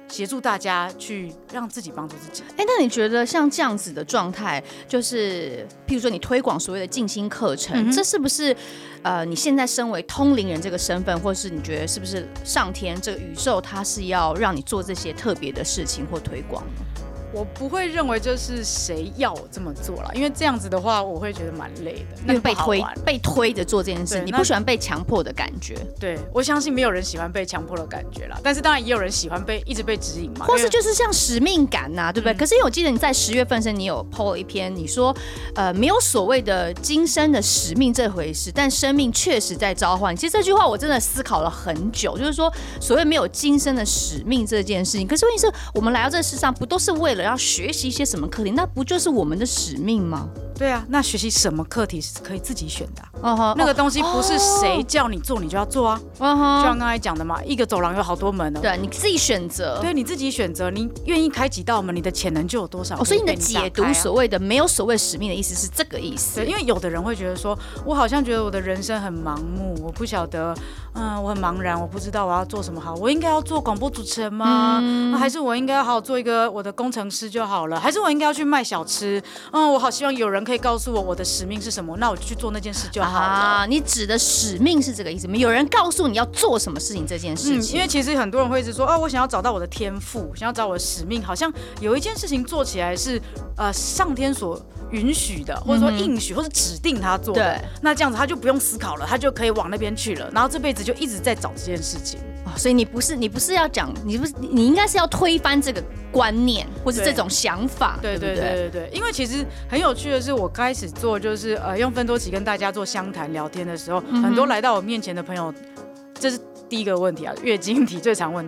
协助大家去让自己帮助自己。哎，那你觉得像这样子的状态，就是譬如说你推广所谓的静心课程，嗯、这是不是呃，你现在身为通灵人这个身份，或是你觉得是不是上天这个宇宙，它是要让你做这些特别的事情或推广呢？我不会认为就是谁要我这么做了，因为这样子的话，我会觉得蛮累的。因为被推、被推着做这件事，你不喜欢被强迫的感觉。对，我相信没有人喜欢被强迫的感觉啦。但是当然也有人喜欢被一直被指引嘛，或是就是像使命感呐、啊，对不对？嗯、可是因为我记得你在十月份时你有 po 了一篇，你说呃没有所谓的今生的使命这回事，但生命确实在召唤。其实这句话我真的思考了很久，就是说所谓没有今生的使命这件事情。可是问题是我们来到这世上不都是为了？要学习一些什么课题，那不就是我们的使命吗？对啊，那学习什么课题是可以自己选的、啊。Uh huh. 那个东西不是谁叫你做你就要做啊。Uh huh. 就像刚才讲的嘛，一个走廊有好多门呢。对，你自己选择。对，你自己选择，你愿意开几道门，你的潜能就有多少。哦，所以你的解读所谓的没有所谓使命的意思是这个意思。对，因为有的人会觉得说，我好像觉得我的人生很盲目，我不晓得，嗯，我很茫然，我不知道我要做什么好。我应该要做广播主持人吗？嗯、还是我应该要好好做一个我的工程师就好了？还是我应该要去卖小吃？嗯，我好希望有人可以告诉我我的。使命是什么？那我就去做那件事就好了。啊，你指的使命是这个意思吗？有人告诉你要做什么事情这件事情？嗯，因为其实很多人会一直说，哦，我想要找到我的天赋，想要找我的使命，好像有一件事情做起来是呃上天所允许的，或者说应许，或者指定他做的。对，那这样子他就不用思考了，他就可以往那边去了，然后这辈子就一直在找这件事情。所以你不是你不是要讲，你不是你应该是要推翻这个观念或是这种想法，对对对对对，对。因为其实很有趣的是，我开始做就是呃用芬多奇跟大家做相谈聊天的时候，嗯、很多来到我面前的朋友，这是第一个问题啊，月经题最常问。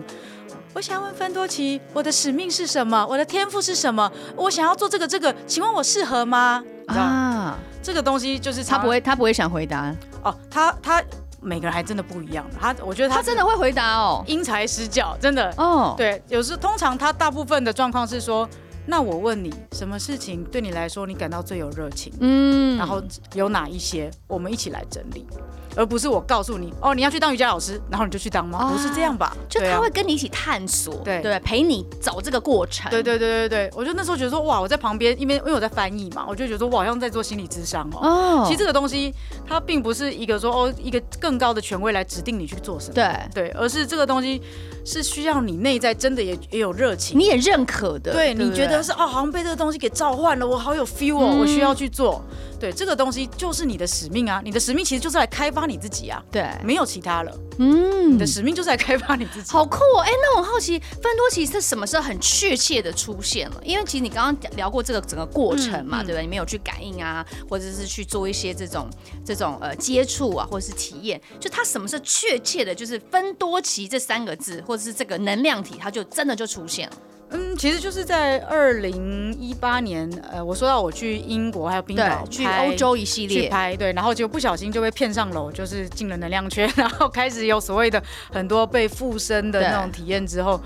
我想问芬多奇，我的使命是什么？我的天赋是什么？我想要做这个这个，请问我适合吗？啊，这个东西就是他不会他不会想回答哦，他他。每个人还真的不一样。他我觉得他他真的会回答哦，因材施教，真的哦。对，有时通常他大部分的状况是说。那我问你，什么事情对你来说你感到最有热情？嗯，然后有哪一些，我们一起来整理，而不是我告诉你，哦，你要去当瑜伽老师，然后你就去当吗？啊、不是这样吧？就他会跟你一起探索，对对，陪你走这个过程。对对对对对，我就那时候觉得说，哇，我在旁边，因为因为我在翻译嘛，我就觉得说，我好像在做心理智商哦。哦，其实这个东西它并不是一个说哦，一个更高的权威来指定你去做什么，对对，而是这个东西是需要你内在真的也也有热情，你也认可的，对，你觉得是哦，好像被这个东西给召唤了，我好有 feel 哦，嗯、我需要去做。对，这个东西就是你的使命啊，你的使命其实就是来开发你自己啊，对，没有其他了。嗯，你的使命就是来开发你自己。好酷哦！哎，那我好奇，芬多奇是什么时候很确切的出现了？因为其实你刚刚聊过这个整个过程嘛，嗯、对不对？你没有去感应啊，或者是去做一些这种这种呃接触啊，或者是体验，就它什么是确切的？就是芬多奇这三个字，或者是这个能量体，它就真的就出现了。嗯，其实就是在二零一八年，呃，我说到我去英国还有冰岛，去欧洲一系列去拍，对，然后就不小心就被骗上楼，就是进了能量圈，然后开始有所谓的很多被附身的那种体验之后，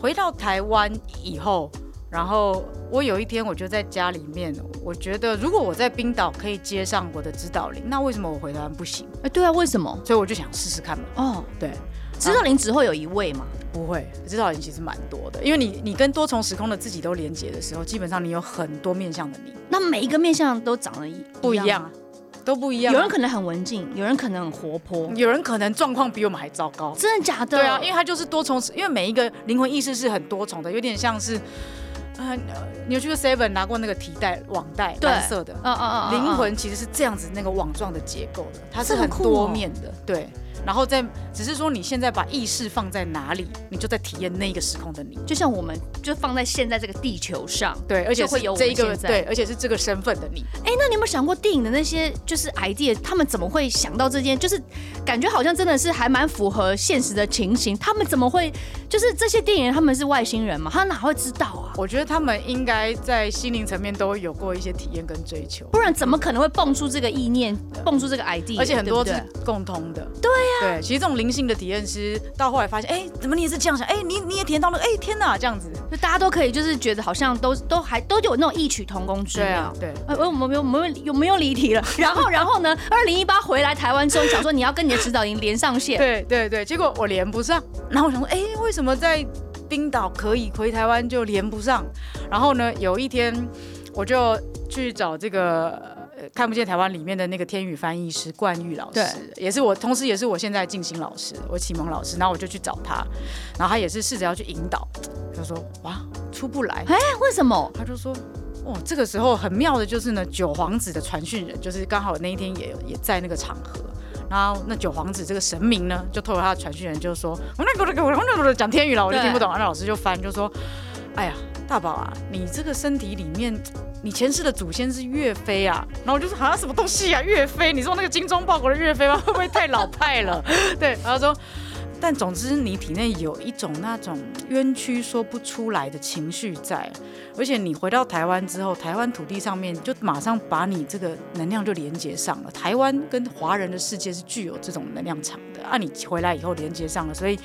回到台湾以后，然后我有一天我就在家里面，我觉得如果我在冰岛可以接上我的指导灵，那为什么我回台湾不行？哎，对啊，为什么？所以我就想试试看嘛。哦，对。指导灵只会有一位吗？不会，指导灵其实蛮多的，因为你你跟多重时空的自己都连接的时候，基本上你有很多面向的你。那每一个面向都长得一不一样，都不一样。有人可能很文静，有人可能很活泼，有人可能状况比我们还糟糕。真的假的？对啊，因为他就是多重，因为每一个灵魂意识是很多重的，有点像是，呃，你有去过 Seven 拿过那个提袋网袋蓝色的？嗯嗯嗯。灵魂其实是这样子那个网状的结构的，它是很多面的，对。然后再只是说，你现在把意识放在哪里，你就在体验那个时空的你。就像我们就放在现在这个地球上，对，而且会有这一个对，而且是这个身份的你。哎，那你有没有想过电影的那些就是 idea，他们怎么会想到这件？就是感觉好像真的是还蛮符合现实的情形。他们怎么会就是这些电影他们是外星人嘛？他哪会知道啊？我觉得他们应该在心灵层面都有过一些体验跟追求，不然怎么可能会蹦出这个意念，蹦出这个 idea？而且很多是共通的。对呀。对，其实这种灵性的体验其实到后来发现，哎，怎么你也是这样想？哎，你你也体验到了，哎，天哪，这样子，就大家都可以，就是觉得好像都都还都有那种异曲同工之妙。对，呃，我们有我们有没有离题了？(laughs) 然后然后呢？二零一八回来台湾之后，想说你要跟你的指导营连上线。对对对，结果我连不上。然后我想说，哎，为什么在冰岛可以回台湾就连不上？然后呢，有一天我就去找这个。看不见台湾里面的那个天语翻译师冠玉老师，也是我，同时也是我现在静心老师，我启蒙老师，然后我就去找他，然后他也是试着要去引导，他说哇出不来，哎为什么？他就说哦这个时候很妙的就是呢九皇子的传讯人，就是刚好那一天也也在那个场合，然后那九皇子这个神明呢就透过他的传讯人就说，我那个那个我那个讲天语了，我就听不懂，那老师就翻就说，哎呀大宝啊，你这个身体里面。你前世的祖先是岳飞啊，然后我就说啊什么东西啊，岳飞，你说那个精忠报国的岳飞吗？(laughs) 会不会太老派了？(laughs) 对，然后说。但总之，你体内有一种那种冤屈说不出来的情绪在，而且你回到台湾之后，台湾土地上面就马上把你这个能量就连接上了。台湾跟华人的世界是具有这种能量场的，啊，你回来以后连接上了，所以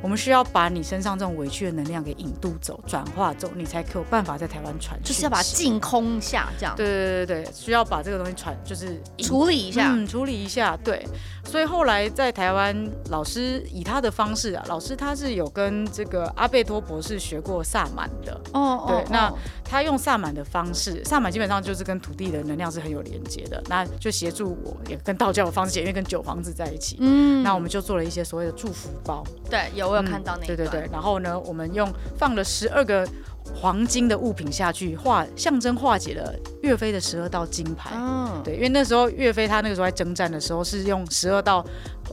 我们需要把你身上这种委屈的能量给引渡走、转化走，你才可有办法在台湾传。就是要把它净空下，这样。对对对对，需要把这个东西传，就是处理一下，嗯，处理一下。对，所以后来在台湾，老师以他。的方式啊，老师他是有跟这个阿贝托博士学过萨满的哦，对，那他用萨满的方式，萨满基本上就是跟土地的能量是很有连接的，那就协助我也跟道教的方式，因为跟九皇子在一起，嗯，那我们就做了一些所谓的祝福包，对，有我有看到那对对对，然后呢，我们用放了十二个。黄金的物品下去化，象征化解了岳飞的十二道金牌。嗯，对，因为那时候岳飞他那个时候在征战的时候是用十二道，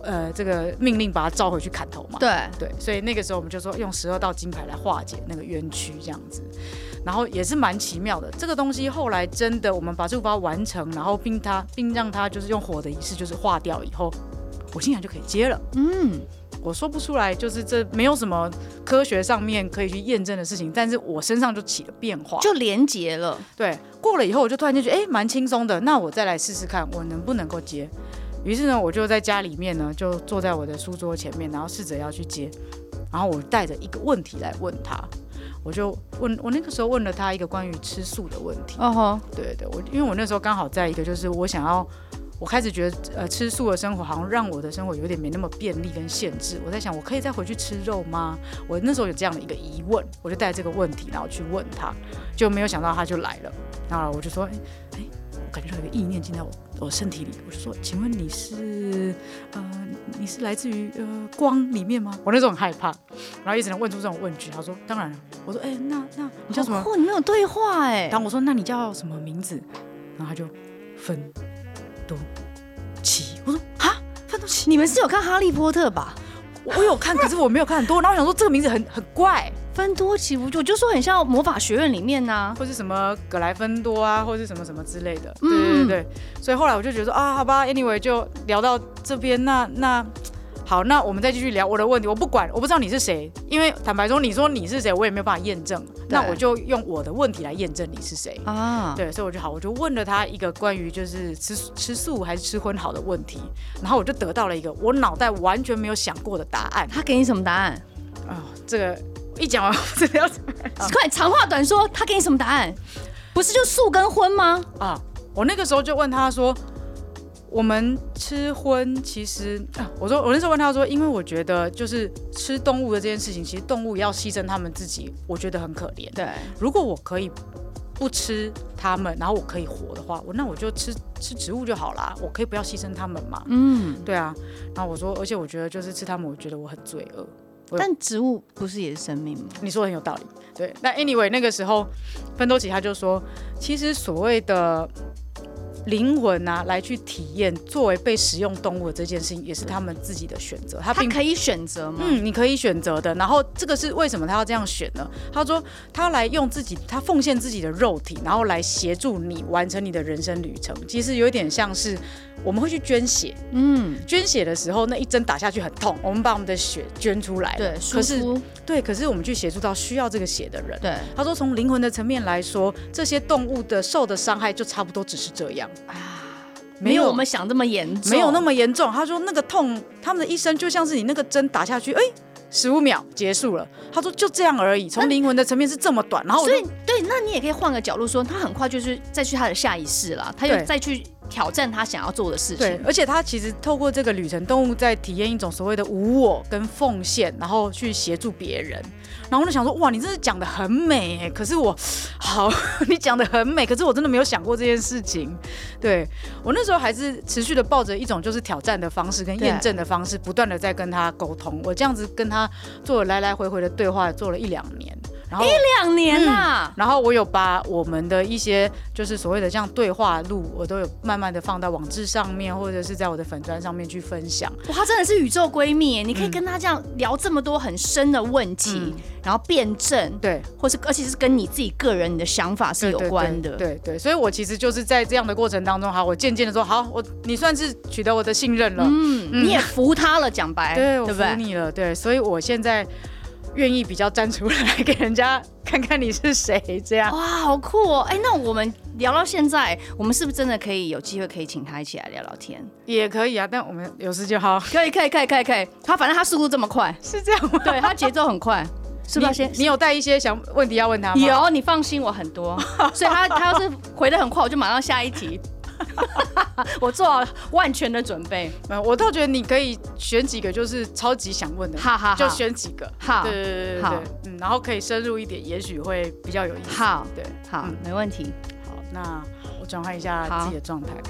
呃，这个命令把他召回去砍头嘛。对对，所以那个时候我们就说用十二道金牌来化解那个冤屈，这样子。然后也是蛮奇妙的，这个东西后来真的我们把这个包完成，然后并他并让他就是用火的仪式就是化掉以后，我竟然就可以接了。嗯。我说不出来，就是这没有什么科学上面可以去验证的事情，但是我身上就起了变化，就连结了。对，过了以后我就突然间觉得，哎，蛮轻松的。那我再来试试看，我能不能够接？于是呢，我就在家里面呢，就坐在我的书桌前面，然后试着要去接。然后我带着一个问题来问他，我就问我那个时候问了他一个关于吃素的问题。哦、uh. 对对，我因为我那时候刚好在一个就是我想要，我开始觉得呃吃素的生活好像让我的生活有点没那么便利跟限制。我在想，我可以再回去吃肉吗？我那时候有这样的一个疑问，我就带这个问题然后去问他，就没有想到他就来了。然后我就说，哎哎，我感觉到有个意念进在我。我身体里，我就说，请问你是呃，你是来自于呃光里面吗？我那时候很害怕，然后一直能问出这种问句。他说当然了。我说哎、欸，那那你叫什么？哦，你没有对话哎。然后我说那你叫什么名字？然后他就芬多奇。我说啊，芬多奇，你们是有看哈利波特吧？我有看，可是我没有看很多。然后我想说这个名字很很怪。芬多奇，我就说很像魔法学院里面呐、啊，或是什么格莱芬多啊，或是什么什么之类的。对对对，所以后来我就觉得说啊，好吧，anyway 就聊到这边，那那好，那我们再继续聊我的问题。我不管，我不知道你是谁，因为坦白说，你说你是谁，我也没有办法验证。那我就用我的问题来验证你是谁啊。对，所以我就好，我就问了他一个关于就是吃吃素还是吃荤好的问题，然后我就得到了一个我脑袋完全没有想过的答案。他给你什么答案？啊、哦，这个。一讲完，(laughs) 我真的要 (laughs) 快长话短说。他给你什么答案？不是就素跟荤吗？啊，我那个时候就问他说：“我们吃荤，其实……啊、我说我那时候问他说，因为我觉得就是吃动物的这件事情，其实动物要牺牲他们自己，我觉得很可怜。对，如果我可以不吃他们，然后我可以活的话，我那我就吃吃植物就好啦。我可以不要牺牲他们嘛？嗯，对啊。然后我说，而且我觉得就是吃他们，我觉得我很罪恶。”但植物不是也是生命吗？你说的很有道理。对，那 anyway 那个时候，芬多奇他就说，其实所谓的。灵魂啊，来去体验作为被食用动物的这件事情，也是他们自己的选择。他并可以选择吗？嗯，你可以选择的。然后这个是为什么他要这样选呢？他说他来用自己，他奉献自己的肉体，然后来协助你完成你的人生旅程。其实有一点像是我们会去捐血，嗯，捐血的时候那一针打下去很痛，我们把我们的血捐出来。对，可是对，可是我们去协助到需要这个血的人。对，他说从灵魂的层面来说，这些动物的受的伤害就差不多只是这样。啊，没有我们想这么严重，没有那么严重。他说那个痛，他们的一生就像是你那个针打下去，哎，十五秒结束了。他说就这样而已。从灵魂的层面是这么短，然后所以对，那你也可以换个角度说，他很快就是再去他的下一世了，他又再去。挑战他想要做的事情，而且他其实透过这个旅程，动物在体验一种所谓的无我跟奉献，然后去协助别人。然后我就想说，哇，你真是讲得很美哎！可是我，好，(laughs) 你讲得很美，可是我真的没有想过这件事情。对，我那时候还是持续的抱着一种就是挑战的方式跟验证的方式，不断的在跟他沟通。我这样子跟他做来来回回的对话，做了一两年。一两年呐、啊。嗯，然后我有把我们的一些就是所谓的这样对话录，我都有慢慢的放到网志上面，或者是在我的粉砖上面去分享。哇，她真的是宇宙闺蜜，你可以跟她这样聊这么多很深的问题，嗯、然后辩证，对，或是而且是跟你自己个人你的想法是有关的，对对，对对对，所以我其实就是在这样的过程当中，好，我渐渐的说，好，我你算是取得我的信任了，嗯，嗯你也服他了，讲白，对，我服你了，对，所以我现在。愿意比较站出来给人家看看你是谁，这样哇，好酷哦！哎，那我们聊到现在，我们是不是真的可以有机会可以请他一起来聊聊天？也可以啊，但我们有事就好。可以，可以，可以，可以，可以。他反正他速度这么快，是这样吗？对，他节奏很快，是不是先？你有带一些想问题要问他吗？有，你放心，我很多。所以他他要是回的很快，我就马上下一题。(laughs) 我做好万全的准备。嗯，我倒觉得你可以选几个，就是超级想问的，好好好，就选几个。好，对对对对对，嗯，然后可以深入一点，也许会比较有意思。好，对，好，没问题。好，那我转换一下自己的状态。(laughs)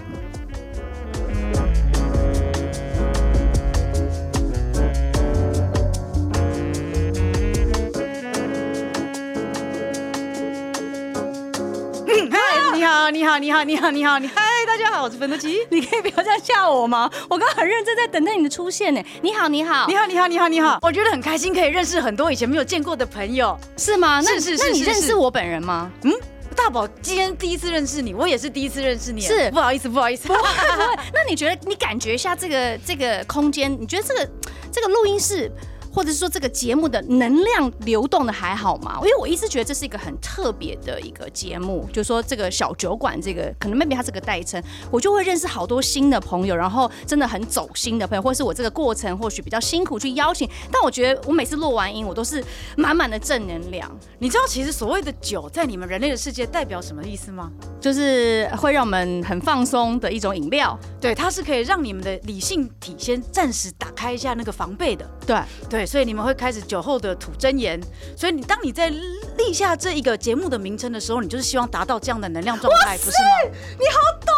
你好，你好，你好，你好，你好，你嗨，大家好，我是芬多奇。(laughs) 你可以不要这样吓我吗？我刚刚很认真在等待你的出现呢。你好，你好，你好，你好，你好，你好。我觉得很开心，可以认识很多以前没有见过的朋友，是吗？是是是。那你认识我本人吗？嗯，大宝今天第一次认识你，我也是第一次认识你。是，不好意思，不好意思。不会，不会。那你觉得，你感觉一下这个这个空间，你觉得这个这个录音室？或者是说这个节目的能量流动的还好吗？因为我一直觉得这是一个很特别的一个节目，就是说这个小酒馆这个可能 maybe 它这个代称，我就会认识好多新的朋友，然后真的很走心的朋友，或者是我这个过程或许比较辛苦去邀请，但我觉得我每次录完音，我都是满满的正能量。你知道其实所谓的酒在你们人类的世界代表什么意思吗？就是会让我们很放松的一种饮料，对，它是可以让你们的理性体先暂时打开一下那个防备的，对对，所以你们会开始酒后的吐真言。所以你当你在立下这一个节目的名称的时候，你就是希望达到这样的能量状态，不是吗？你好懂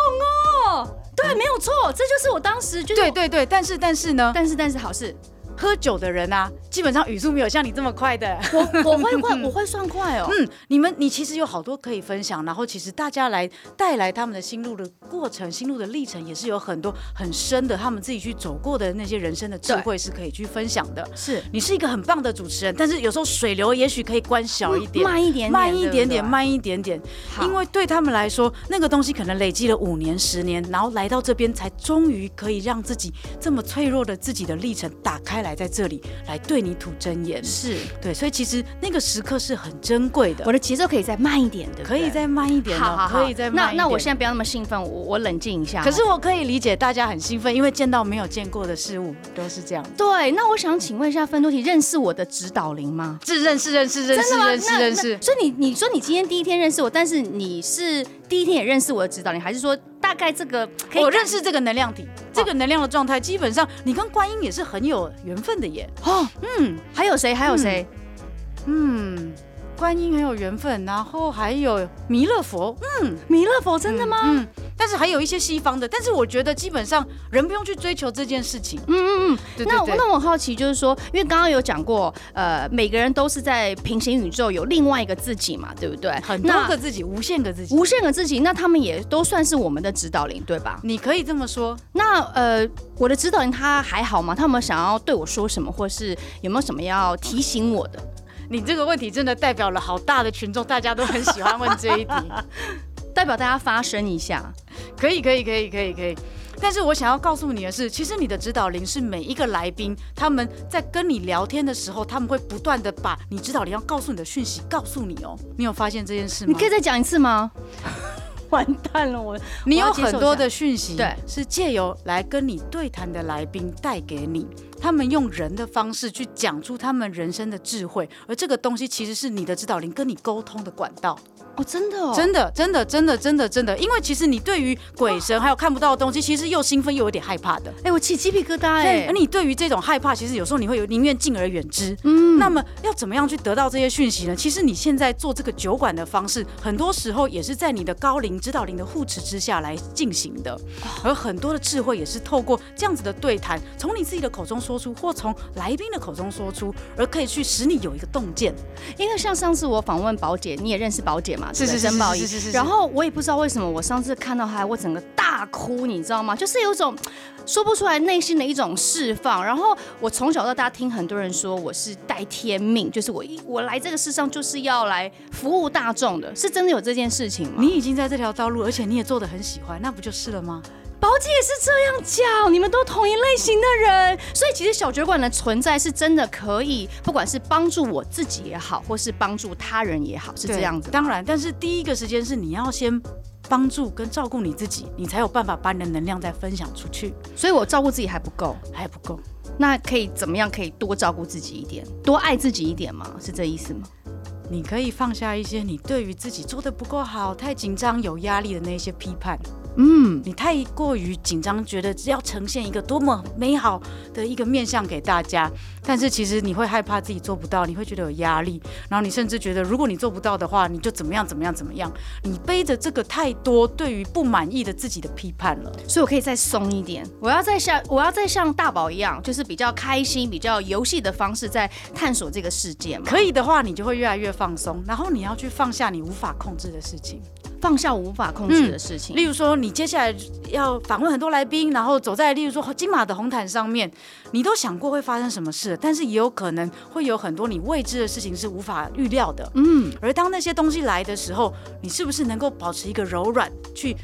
哦，对，没有错，这就是我当时就是对对对，但是但是呢，但是但是好事。喝酒的人啊，基本上语速没有像你这么快的。我我会快，(laughs) 我会算快哦。嗯，你们你其实有好多可以分享，然后其实大家来带来他们的心路的过程、心路的历程，也是有很多很深的，他们自己去走过的那些人生的智慧是可以去分享的。是你是一个很棒的主持人，但是有时候水流也许可以关小一点，慢一点点，慢一点点，慢一点点。因为对他们来说，那个东西可能累积了五年、十年，然后来到这边，才终于可以让自己这么脆弱的自己的历程打开来，在这里。来对你吐真言，是对，所以其实那个时刻是很珍贵的。我的节奏可以再慢一点，对不对？可以再慢一点，好好好，可以再慢一点。那那我现在不要那么兴奋，我我冷静一下。可是我可以理解大家很兴奋，因为见到没有见过的事物都是这样。对，那我想请问一下芬多提，认识我的指导灵吗？是认识认识认识认识认识。认识所以你你说你今天第一天认识我，但是你是第一天也认识我的指导灵，还是说大概这个可以？我认识这个能量体，这个能量的状态，基本上你跟观音也是很有缘分的耶。哦，嗯，还有谁？还有谁？嗯。嗯观音很有缘分，然后还有弥勒佛，嗯，弥勒佛真的吗？嗯，嗯，但是还有一些西方的，但是我觉得基本上人不用去追求这件事情，嗯嗯嗯。对对对，那那我好奇就是说，因为刚刚有讲过，呃，每个人都是在平行宇宙有另外一个自己嘛，对不对？很多个自己，无限个自己，无限个自己，那他们也都算是我们的指导灵，对吧？你可以这么说。那呃，我的指导灵他还好吗？他有没有想要对我说什么，或是有没有什么要提醒我的？你这个问题真的代表了好大的群众，大家都很喜欢问这一题，(laughs) 代表大家发声一下。可以，可以，可以，可以，可以。但是我想要告诉你的是，其实你的指导灵是每一个来宾，他们在跟你聊天的时候，他们会不断的把你指导灵要告诉你的讯息告诉你哦。你有发现这件事吗？你可以再讲一次吗？(laughs) 完蛋了，我你有很多的讯息，对，是借由来跟你对谈的来宾带给你。他们用人的方式去讲出他们人生的智慧，而这个东西其实是你的指导灵跟你沟通的管道。哦，真的哦，真的，真的，真的，真的，真的，因为其实你对于鬼神还有看不到的东西，其实又兴奋又有点害怕的。哎，我起鸡皮疙瘩哎。而你对于这种害怕，其实有时候你会有宁愿敬而远之。嗯，那么要怎么样去得到这些讯息呢？其实你现在做这个酒馆的方式，很多时候也是在你的高龄指导灵的护持之下来进行的，而很多的智慧也是透过这样子的对谈，从你自己的口中说出，或从来宾的口中说出，而可以去使你有一个洞见。因为像上次我访问宝姐，你也认识宝姐嘛？是是是。珍宝仪，然后我也不知道为什么，我上次看到他，我整个大哭，你知道吗？就是有种说不出来内心的一种释放。然后我从小到大听很多人说我是带天命，就是我一我来这个世上就是要来服务大众的，是真的有这件事情吗？你已经在这条道路，而且你也做的很喜欢，那不就是了吗？宝姐也是这样讲，你们都同一类型的人，所以其实小酒馆的存在是真的可以，不管是帮助我自己也好，或是帮助他人也好，是这样子。当然，但是第一个时间是你要先帮助跟照顾你自己，你才有办法把你的能量再分享出去。所以我照顾自己还不够，还不够。那可以怎么样？可以多照顾自己一点，多爱自己一点吗？是这意思吗？你可以放下一些你对于自己做的不够好、太紧张、有压力的那些批判。嗯，你太过于紧张，觉得只要呈现一个多么美好的一个面向给大家，但是其实你会害怕自己做不到，你会觉得有压力，然后你甚至觉得如果你做不到的话，你就怎么样怎么样怎么样，你背着这个太多对于不满意的自己的批判了。所以我可以再松一点，我要再像我要再像大宝一样，就是比较开心、比较游戏的方式在探索这个世界嘛。可以的话，你就会越来越放松，然后你要去放下你无法控制的事情。放下无法控制的事情，嗯，例如说，你接下来要访问很多来宾，然后走在例如说金马的红毯上面，你都想过会发生什么事，但是也有可能会有很多你未知的事情是无法预料的。嗯，而当那些东西来的时候，你是不是能够保持一个柔软去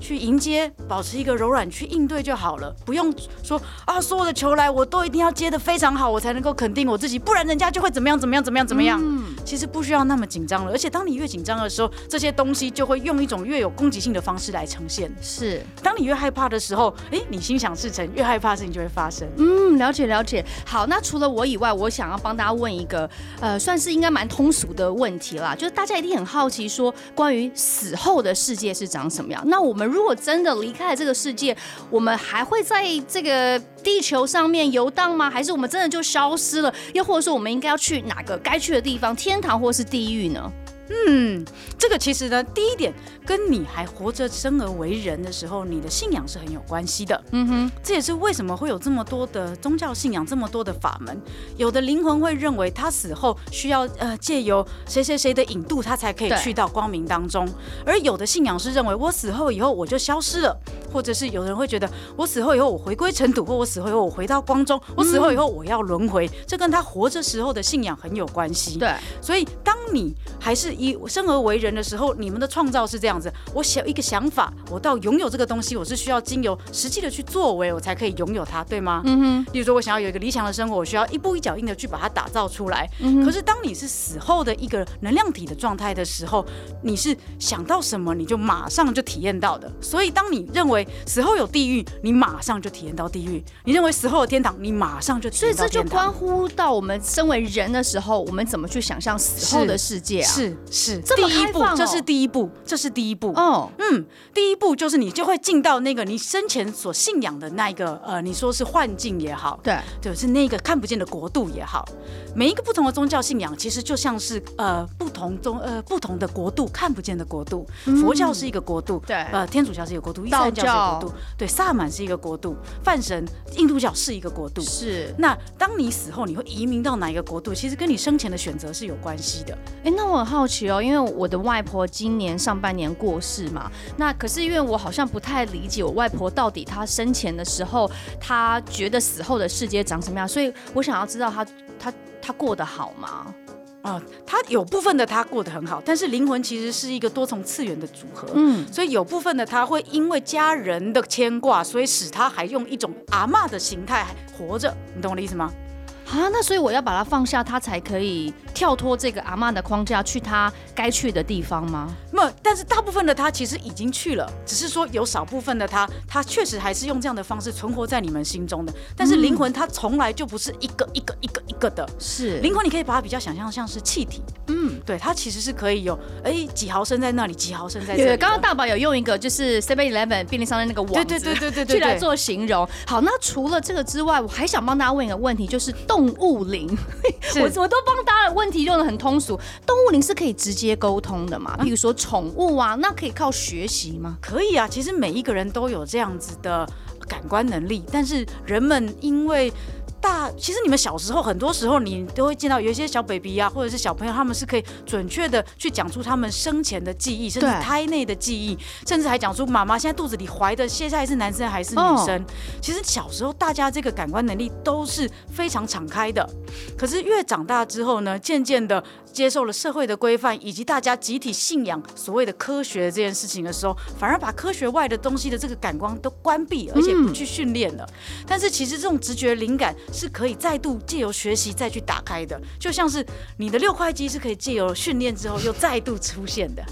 去迎接，保持一个柔软去应对就好了，不用说啊，所有的球来我都一定要接的非常好，我才能够肯定我自己，不然人家就会怎么样怎么样怎么样怎么样。嗯，其实不需要那么紧张了，而且当你越紧张的时候，这些东西就会用一种越有攻击性的方式来呈现。是，当你越害怕的时候，哎，你心想事成，越害怕的事情就会发生。嗯，了解了解。好，那除了我以外，我想要帮大家问一个，呃，算是应该蛮通俗的问题啦，就是大家一定很好奇，说关于死后的世界是长什么样？那我们如果真的离开了这个世界，我们还会在这个地球上面游荡吗？还是我们真的就消失了？又或者说，我们应该要去哪个该去的地方，天堂或是地狱呢？嗯，这个其实呢，第一点跟你还活着生而为人的时候，你的信仰是很有关系的。嗯哼，这也是为什么会有这么多的宗教信仰，这么多的法门。有的灵魂会认为他死后需要呃借由谁谁谁的引渡，他才可以去到光明当中。而有的信仰是认为我死后以后我就消失了，或者是有人会觉得我死后以后我回归尘土，或我死后以后我回到光中，我死后以后我要轮回，这跟他活着时候的信仰很有关系。对，所以当你还是以生而为人的时候，你们的创造是这样子。我想一个想法，我到拥有这个东西，我是需要经由实际的去作为，我才可以拥有它，对吗？嗯哼。例如说，我想要有一个理想的生活，我需要一步一脚印的去把它打造出来。可是，当你是死后的一个能量体的状态的时候，你是想到什么，你就马上就体验到的。所以，当你认为死后有地狱，你马上就体验到地狱；你认为死后有天堂，你马上就体验到天堂。所以，这就关乎到我们身为人的时候，我们怎么去想象死后的世界啊？是是。是这么第一步，这是第一步，这是第一步。哦，嗯，第一步就是你就会进到那个你生前所信仰的那一个呃，你说是幻境也好，对，就是那个看不见的国度也好。每一个不同的宗教信仰，其实就像是呃不同宗呃不同的国度，看不见的国度。佛教是一个国度，对，呃，天主教是一个国度，伊斯兰教是一个国度，对，萨满是一个国度，泛神、印度教是一个国度。是。那当你死后，你会移民到哪一个国度？其实跟你生前的选择是有关系的。哎，那我很好奇哦，因为。我的外婆今年上半年过世嘛，那可是因为我好像不太理解我外婆到底她生前的时候，她觉得死后的世界长什么样，所以我想要知道她她她过得好吗？啊，她有部分的她过得很好，但是灵魂其实是一个多重次元的组合，嗯，所以有部分的她会因为家人的牵挂，所以使她还用一种阿嬷的形态活着，你懂我的意思吗？啊，那所以我要把它放下，它才可以跳脱这个阿妈的框架，去它该去的地方吗？那但是大部分的他其实已经去了，只是说有少部分的他，他确实还是用这样的方式存活在你们心中的。但是灵魂它从来就不是一个一个一个一个的，是灵魂，你可以把它比较想象像是气体。嗯，对，它其实是可以有哎几毫升在那里，几毫升在这里。对，刚刚大宝有用一个就是 Seven Eleven 便利商店那个网子，对对对对对，去来做形容。好，那除了这个之外，我还想帮大家问一个问题，就是动。动物灵，(laughs) 我我都帮大家的问题用的很通俗。动物灵是可以直接沟通的嘛？比如说宠物啊，那可以靠学习吗？可以啊，其实每一个人都有这样子的感官能力，但是人们因为。大其实你们小时候很多时候你都会见到有一些小 baby 啊，或者是小朋友，他们是可以准确的去讲出他们生前的记忆，甚至胎内的记忆，甚至还讲出妈妈现在肚子里怀的现在是男生还是女生。其实小时候大家这个感官能力都是非常敞开的，可是越长大之后呢，渐渐的接受了社会的规范以及大家集体信仰所谓的科学这件事情的时候，反而把科学外的东西的这个感官都关闭，而且不去训练了。但是其实这种直觉灵感。是可以再度借由学习再去打开的，就像是你的六块肌是可以借由训练之后又再度出现的。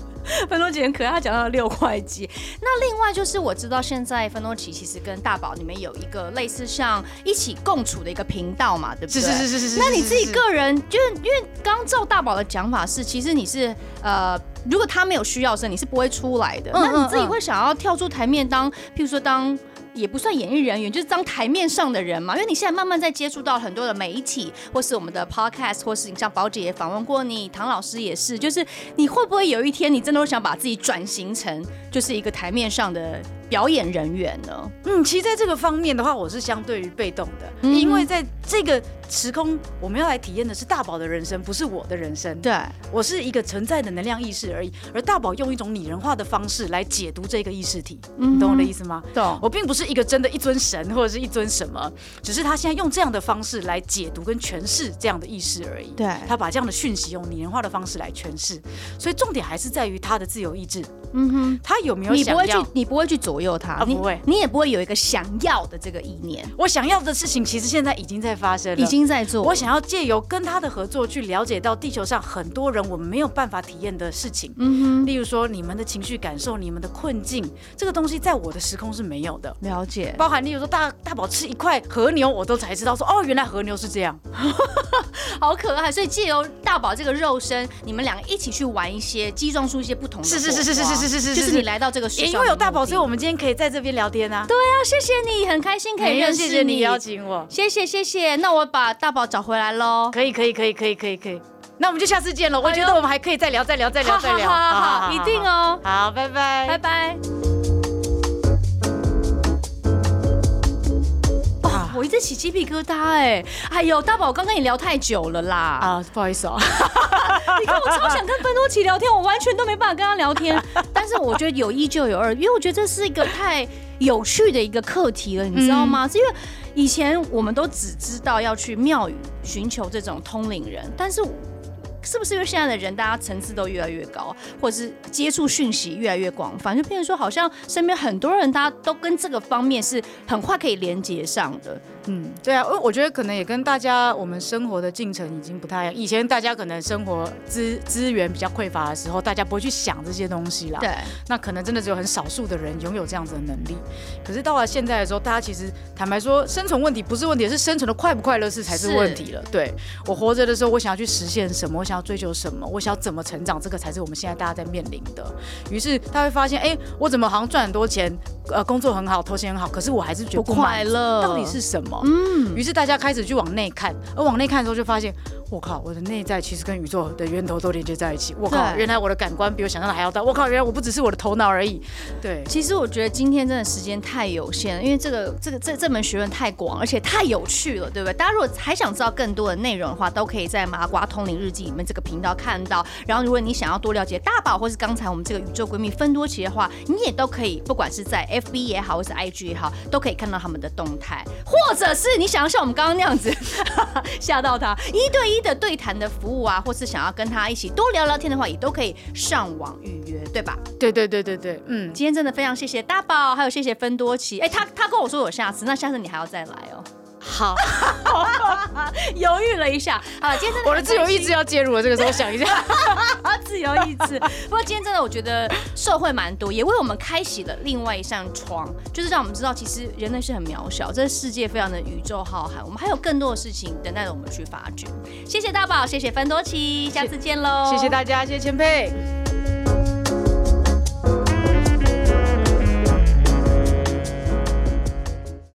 芬多奇很可爱，他讲到六块肌。那另外就是我知道现在芬多奇其实跟大宝你们有一个类似像一起共处的一个频道嘛，对不对？是是是是是。那你自己个人，就是因为刚照大宝的讲法是，其实你是呃，如果他没有需要时，你是不会出来的。那你自己会想要跳出台面当，譬如说当。也不算演艺人员，就是当台面上的人嘛。因为你现在慢慢在接触到很多的媒体，或是我们的 podcast，或是你像宝姐也访问过你，唐老师也是。就是你会不会有一天，你真的会想把自己转型成就是一个台面上的表演人员呢？嗯，其实在这个方面的话，我是相对于被动的，嗯、因为在这个时空，我们要来体验的是大宝的人生，不是我的人生。对，我是一个存在的能量意识而已，而大宝用一种拟人化的方式来解读这个意识体，嗯、你懂我的意思吗？懂。我并不是一个真的一尊神或者是一尊什么，只是他现在用这样的方式来解读跟诠释这样的意识而已。对，他把这样的讯息用拟人化的方式来诠释，所以重点还是在于他的自由意志。嗯哼，他有没有想要？你不会去，你不会去左右他，啊、不会你，也不会有一个想要的这个意念。我想要的事情，其实现在已经在发生了，已经在做。我想要借由跟他的合作，去了解到地球上很多人我们没有办法体验的事情。嗯哼，例如说你们的情绪感受、你们的困境，这个东西在我的时空是没有的。了解，包含例如说大大宝吃一块和牛，我都才知道说哦，原来和牛是这样，(laughs) 好可爱。所以借由大宝这个肉身，你们两个一起去玩一些，激撞出一些不同的。是是是是是是是是，就是你来到这个世界，因为有大宝，所以我们今天可以在这边聊天啊。对啊，谢谢你，很开心可以认识你，谢谢你邀请我，谢谢谢谢。那我把大宝找回来喽。可以可以可以可以可以可以。那我们就下次见了。我觉得我们还可以再聊再聊再聊再聊。好好好，一定哦。好，拜拜拜拜。我一直起鸡皮疙瘩哎！哎呦，大宝，我刚跟你聊太久了啦！啊，不好意思哦。(laughs) 你看我超想跟芬多奇聊天，我完全都没办法跟他聊天。但是我觉得有一就有二，因为我觉得这是一个太有趣的一个课题了，你知道吗？嗯、是因为以前我们都只知道要去庙宇寻求这种通灵人，但是。是不是因为现在的人，大家层次都越来越高，或者是接触讯息越来越广泛，就变成说，好像身边很多人，大家都跟这个方面是很快可以连接上的。嗯，对啊，我我觉得可能也跟大家我们生活的进程已经不太一样。以前大家可能生活资资源比较匮乏的时候，大家不会去想这些东西啦。对，那可能真的只有很少数的人拥有这样子的能力。可是到了现在的时候，大家其实坦白说，生存问题不是问题，是生存的快不快乐是才是问题了。对，我活着的时候，我想要去实现什么，我想要追求什么？我想要怎么成长？这个才是我们现在大家在面临的。于是他会发现，哎，我怎么好像赚很多钱，呃，工作很好，头衔很好，可是我还是觉得不快乐。到底是什么？嗯。于是大家开始去往内看，而往内看的时候，就发现。我靠，我的内在其实跟宇宙的源头都连接在一起。我靠，原来我的感官比我想象的还要大。我靠，原来我不只是我的头脑而已。对，其实我觉得今天真的时间太有限了，因为这个这个这这门学问太广，而且太有趣了，对不对？大家如果还想知道更多的内容的话，都可以在麻瓜通灵日记里面这个频道看到。然后，如果你想要多了解大宝，或是刚才我们这个宇宙闺蜜芬多奇的话，你也都可以，不管是在 FB 也好，或是 IG 也好，都可以看到他们的动态，或者是你想要像我们刚刚那样子 (laughs) 吓到他一对一的对谈的。服务啊，或是想要跟他一起多聊聊天的话，也都可以上网预约，对吧？对对对对对，嗯，今天真的非常谢谢大宝，还有谢谢芬多奇。哎，他他跟我说有下次，那下次你还要再来哦。好，(laughs) 犹豫了一下，好，今天真的我的自由意志要介入了，这个时候想一下，(laughs) 自由意志。不过今天真的，我觉得受惠蛮多，也为我们开启了另外一扇窗，就是让我们知道，其实人类是很渺小，这世界非常的宇宙浩瀚，我们还有更多的事情等待着我们去发掘。谢谢大宝，谢谢芬多奇，下次见喽！谢谢大家，谢谢千佩。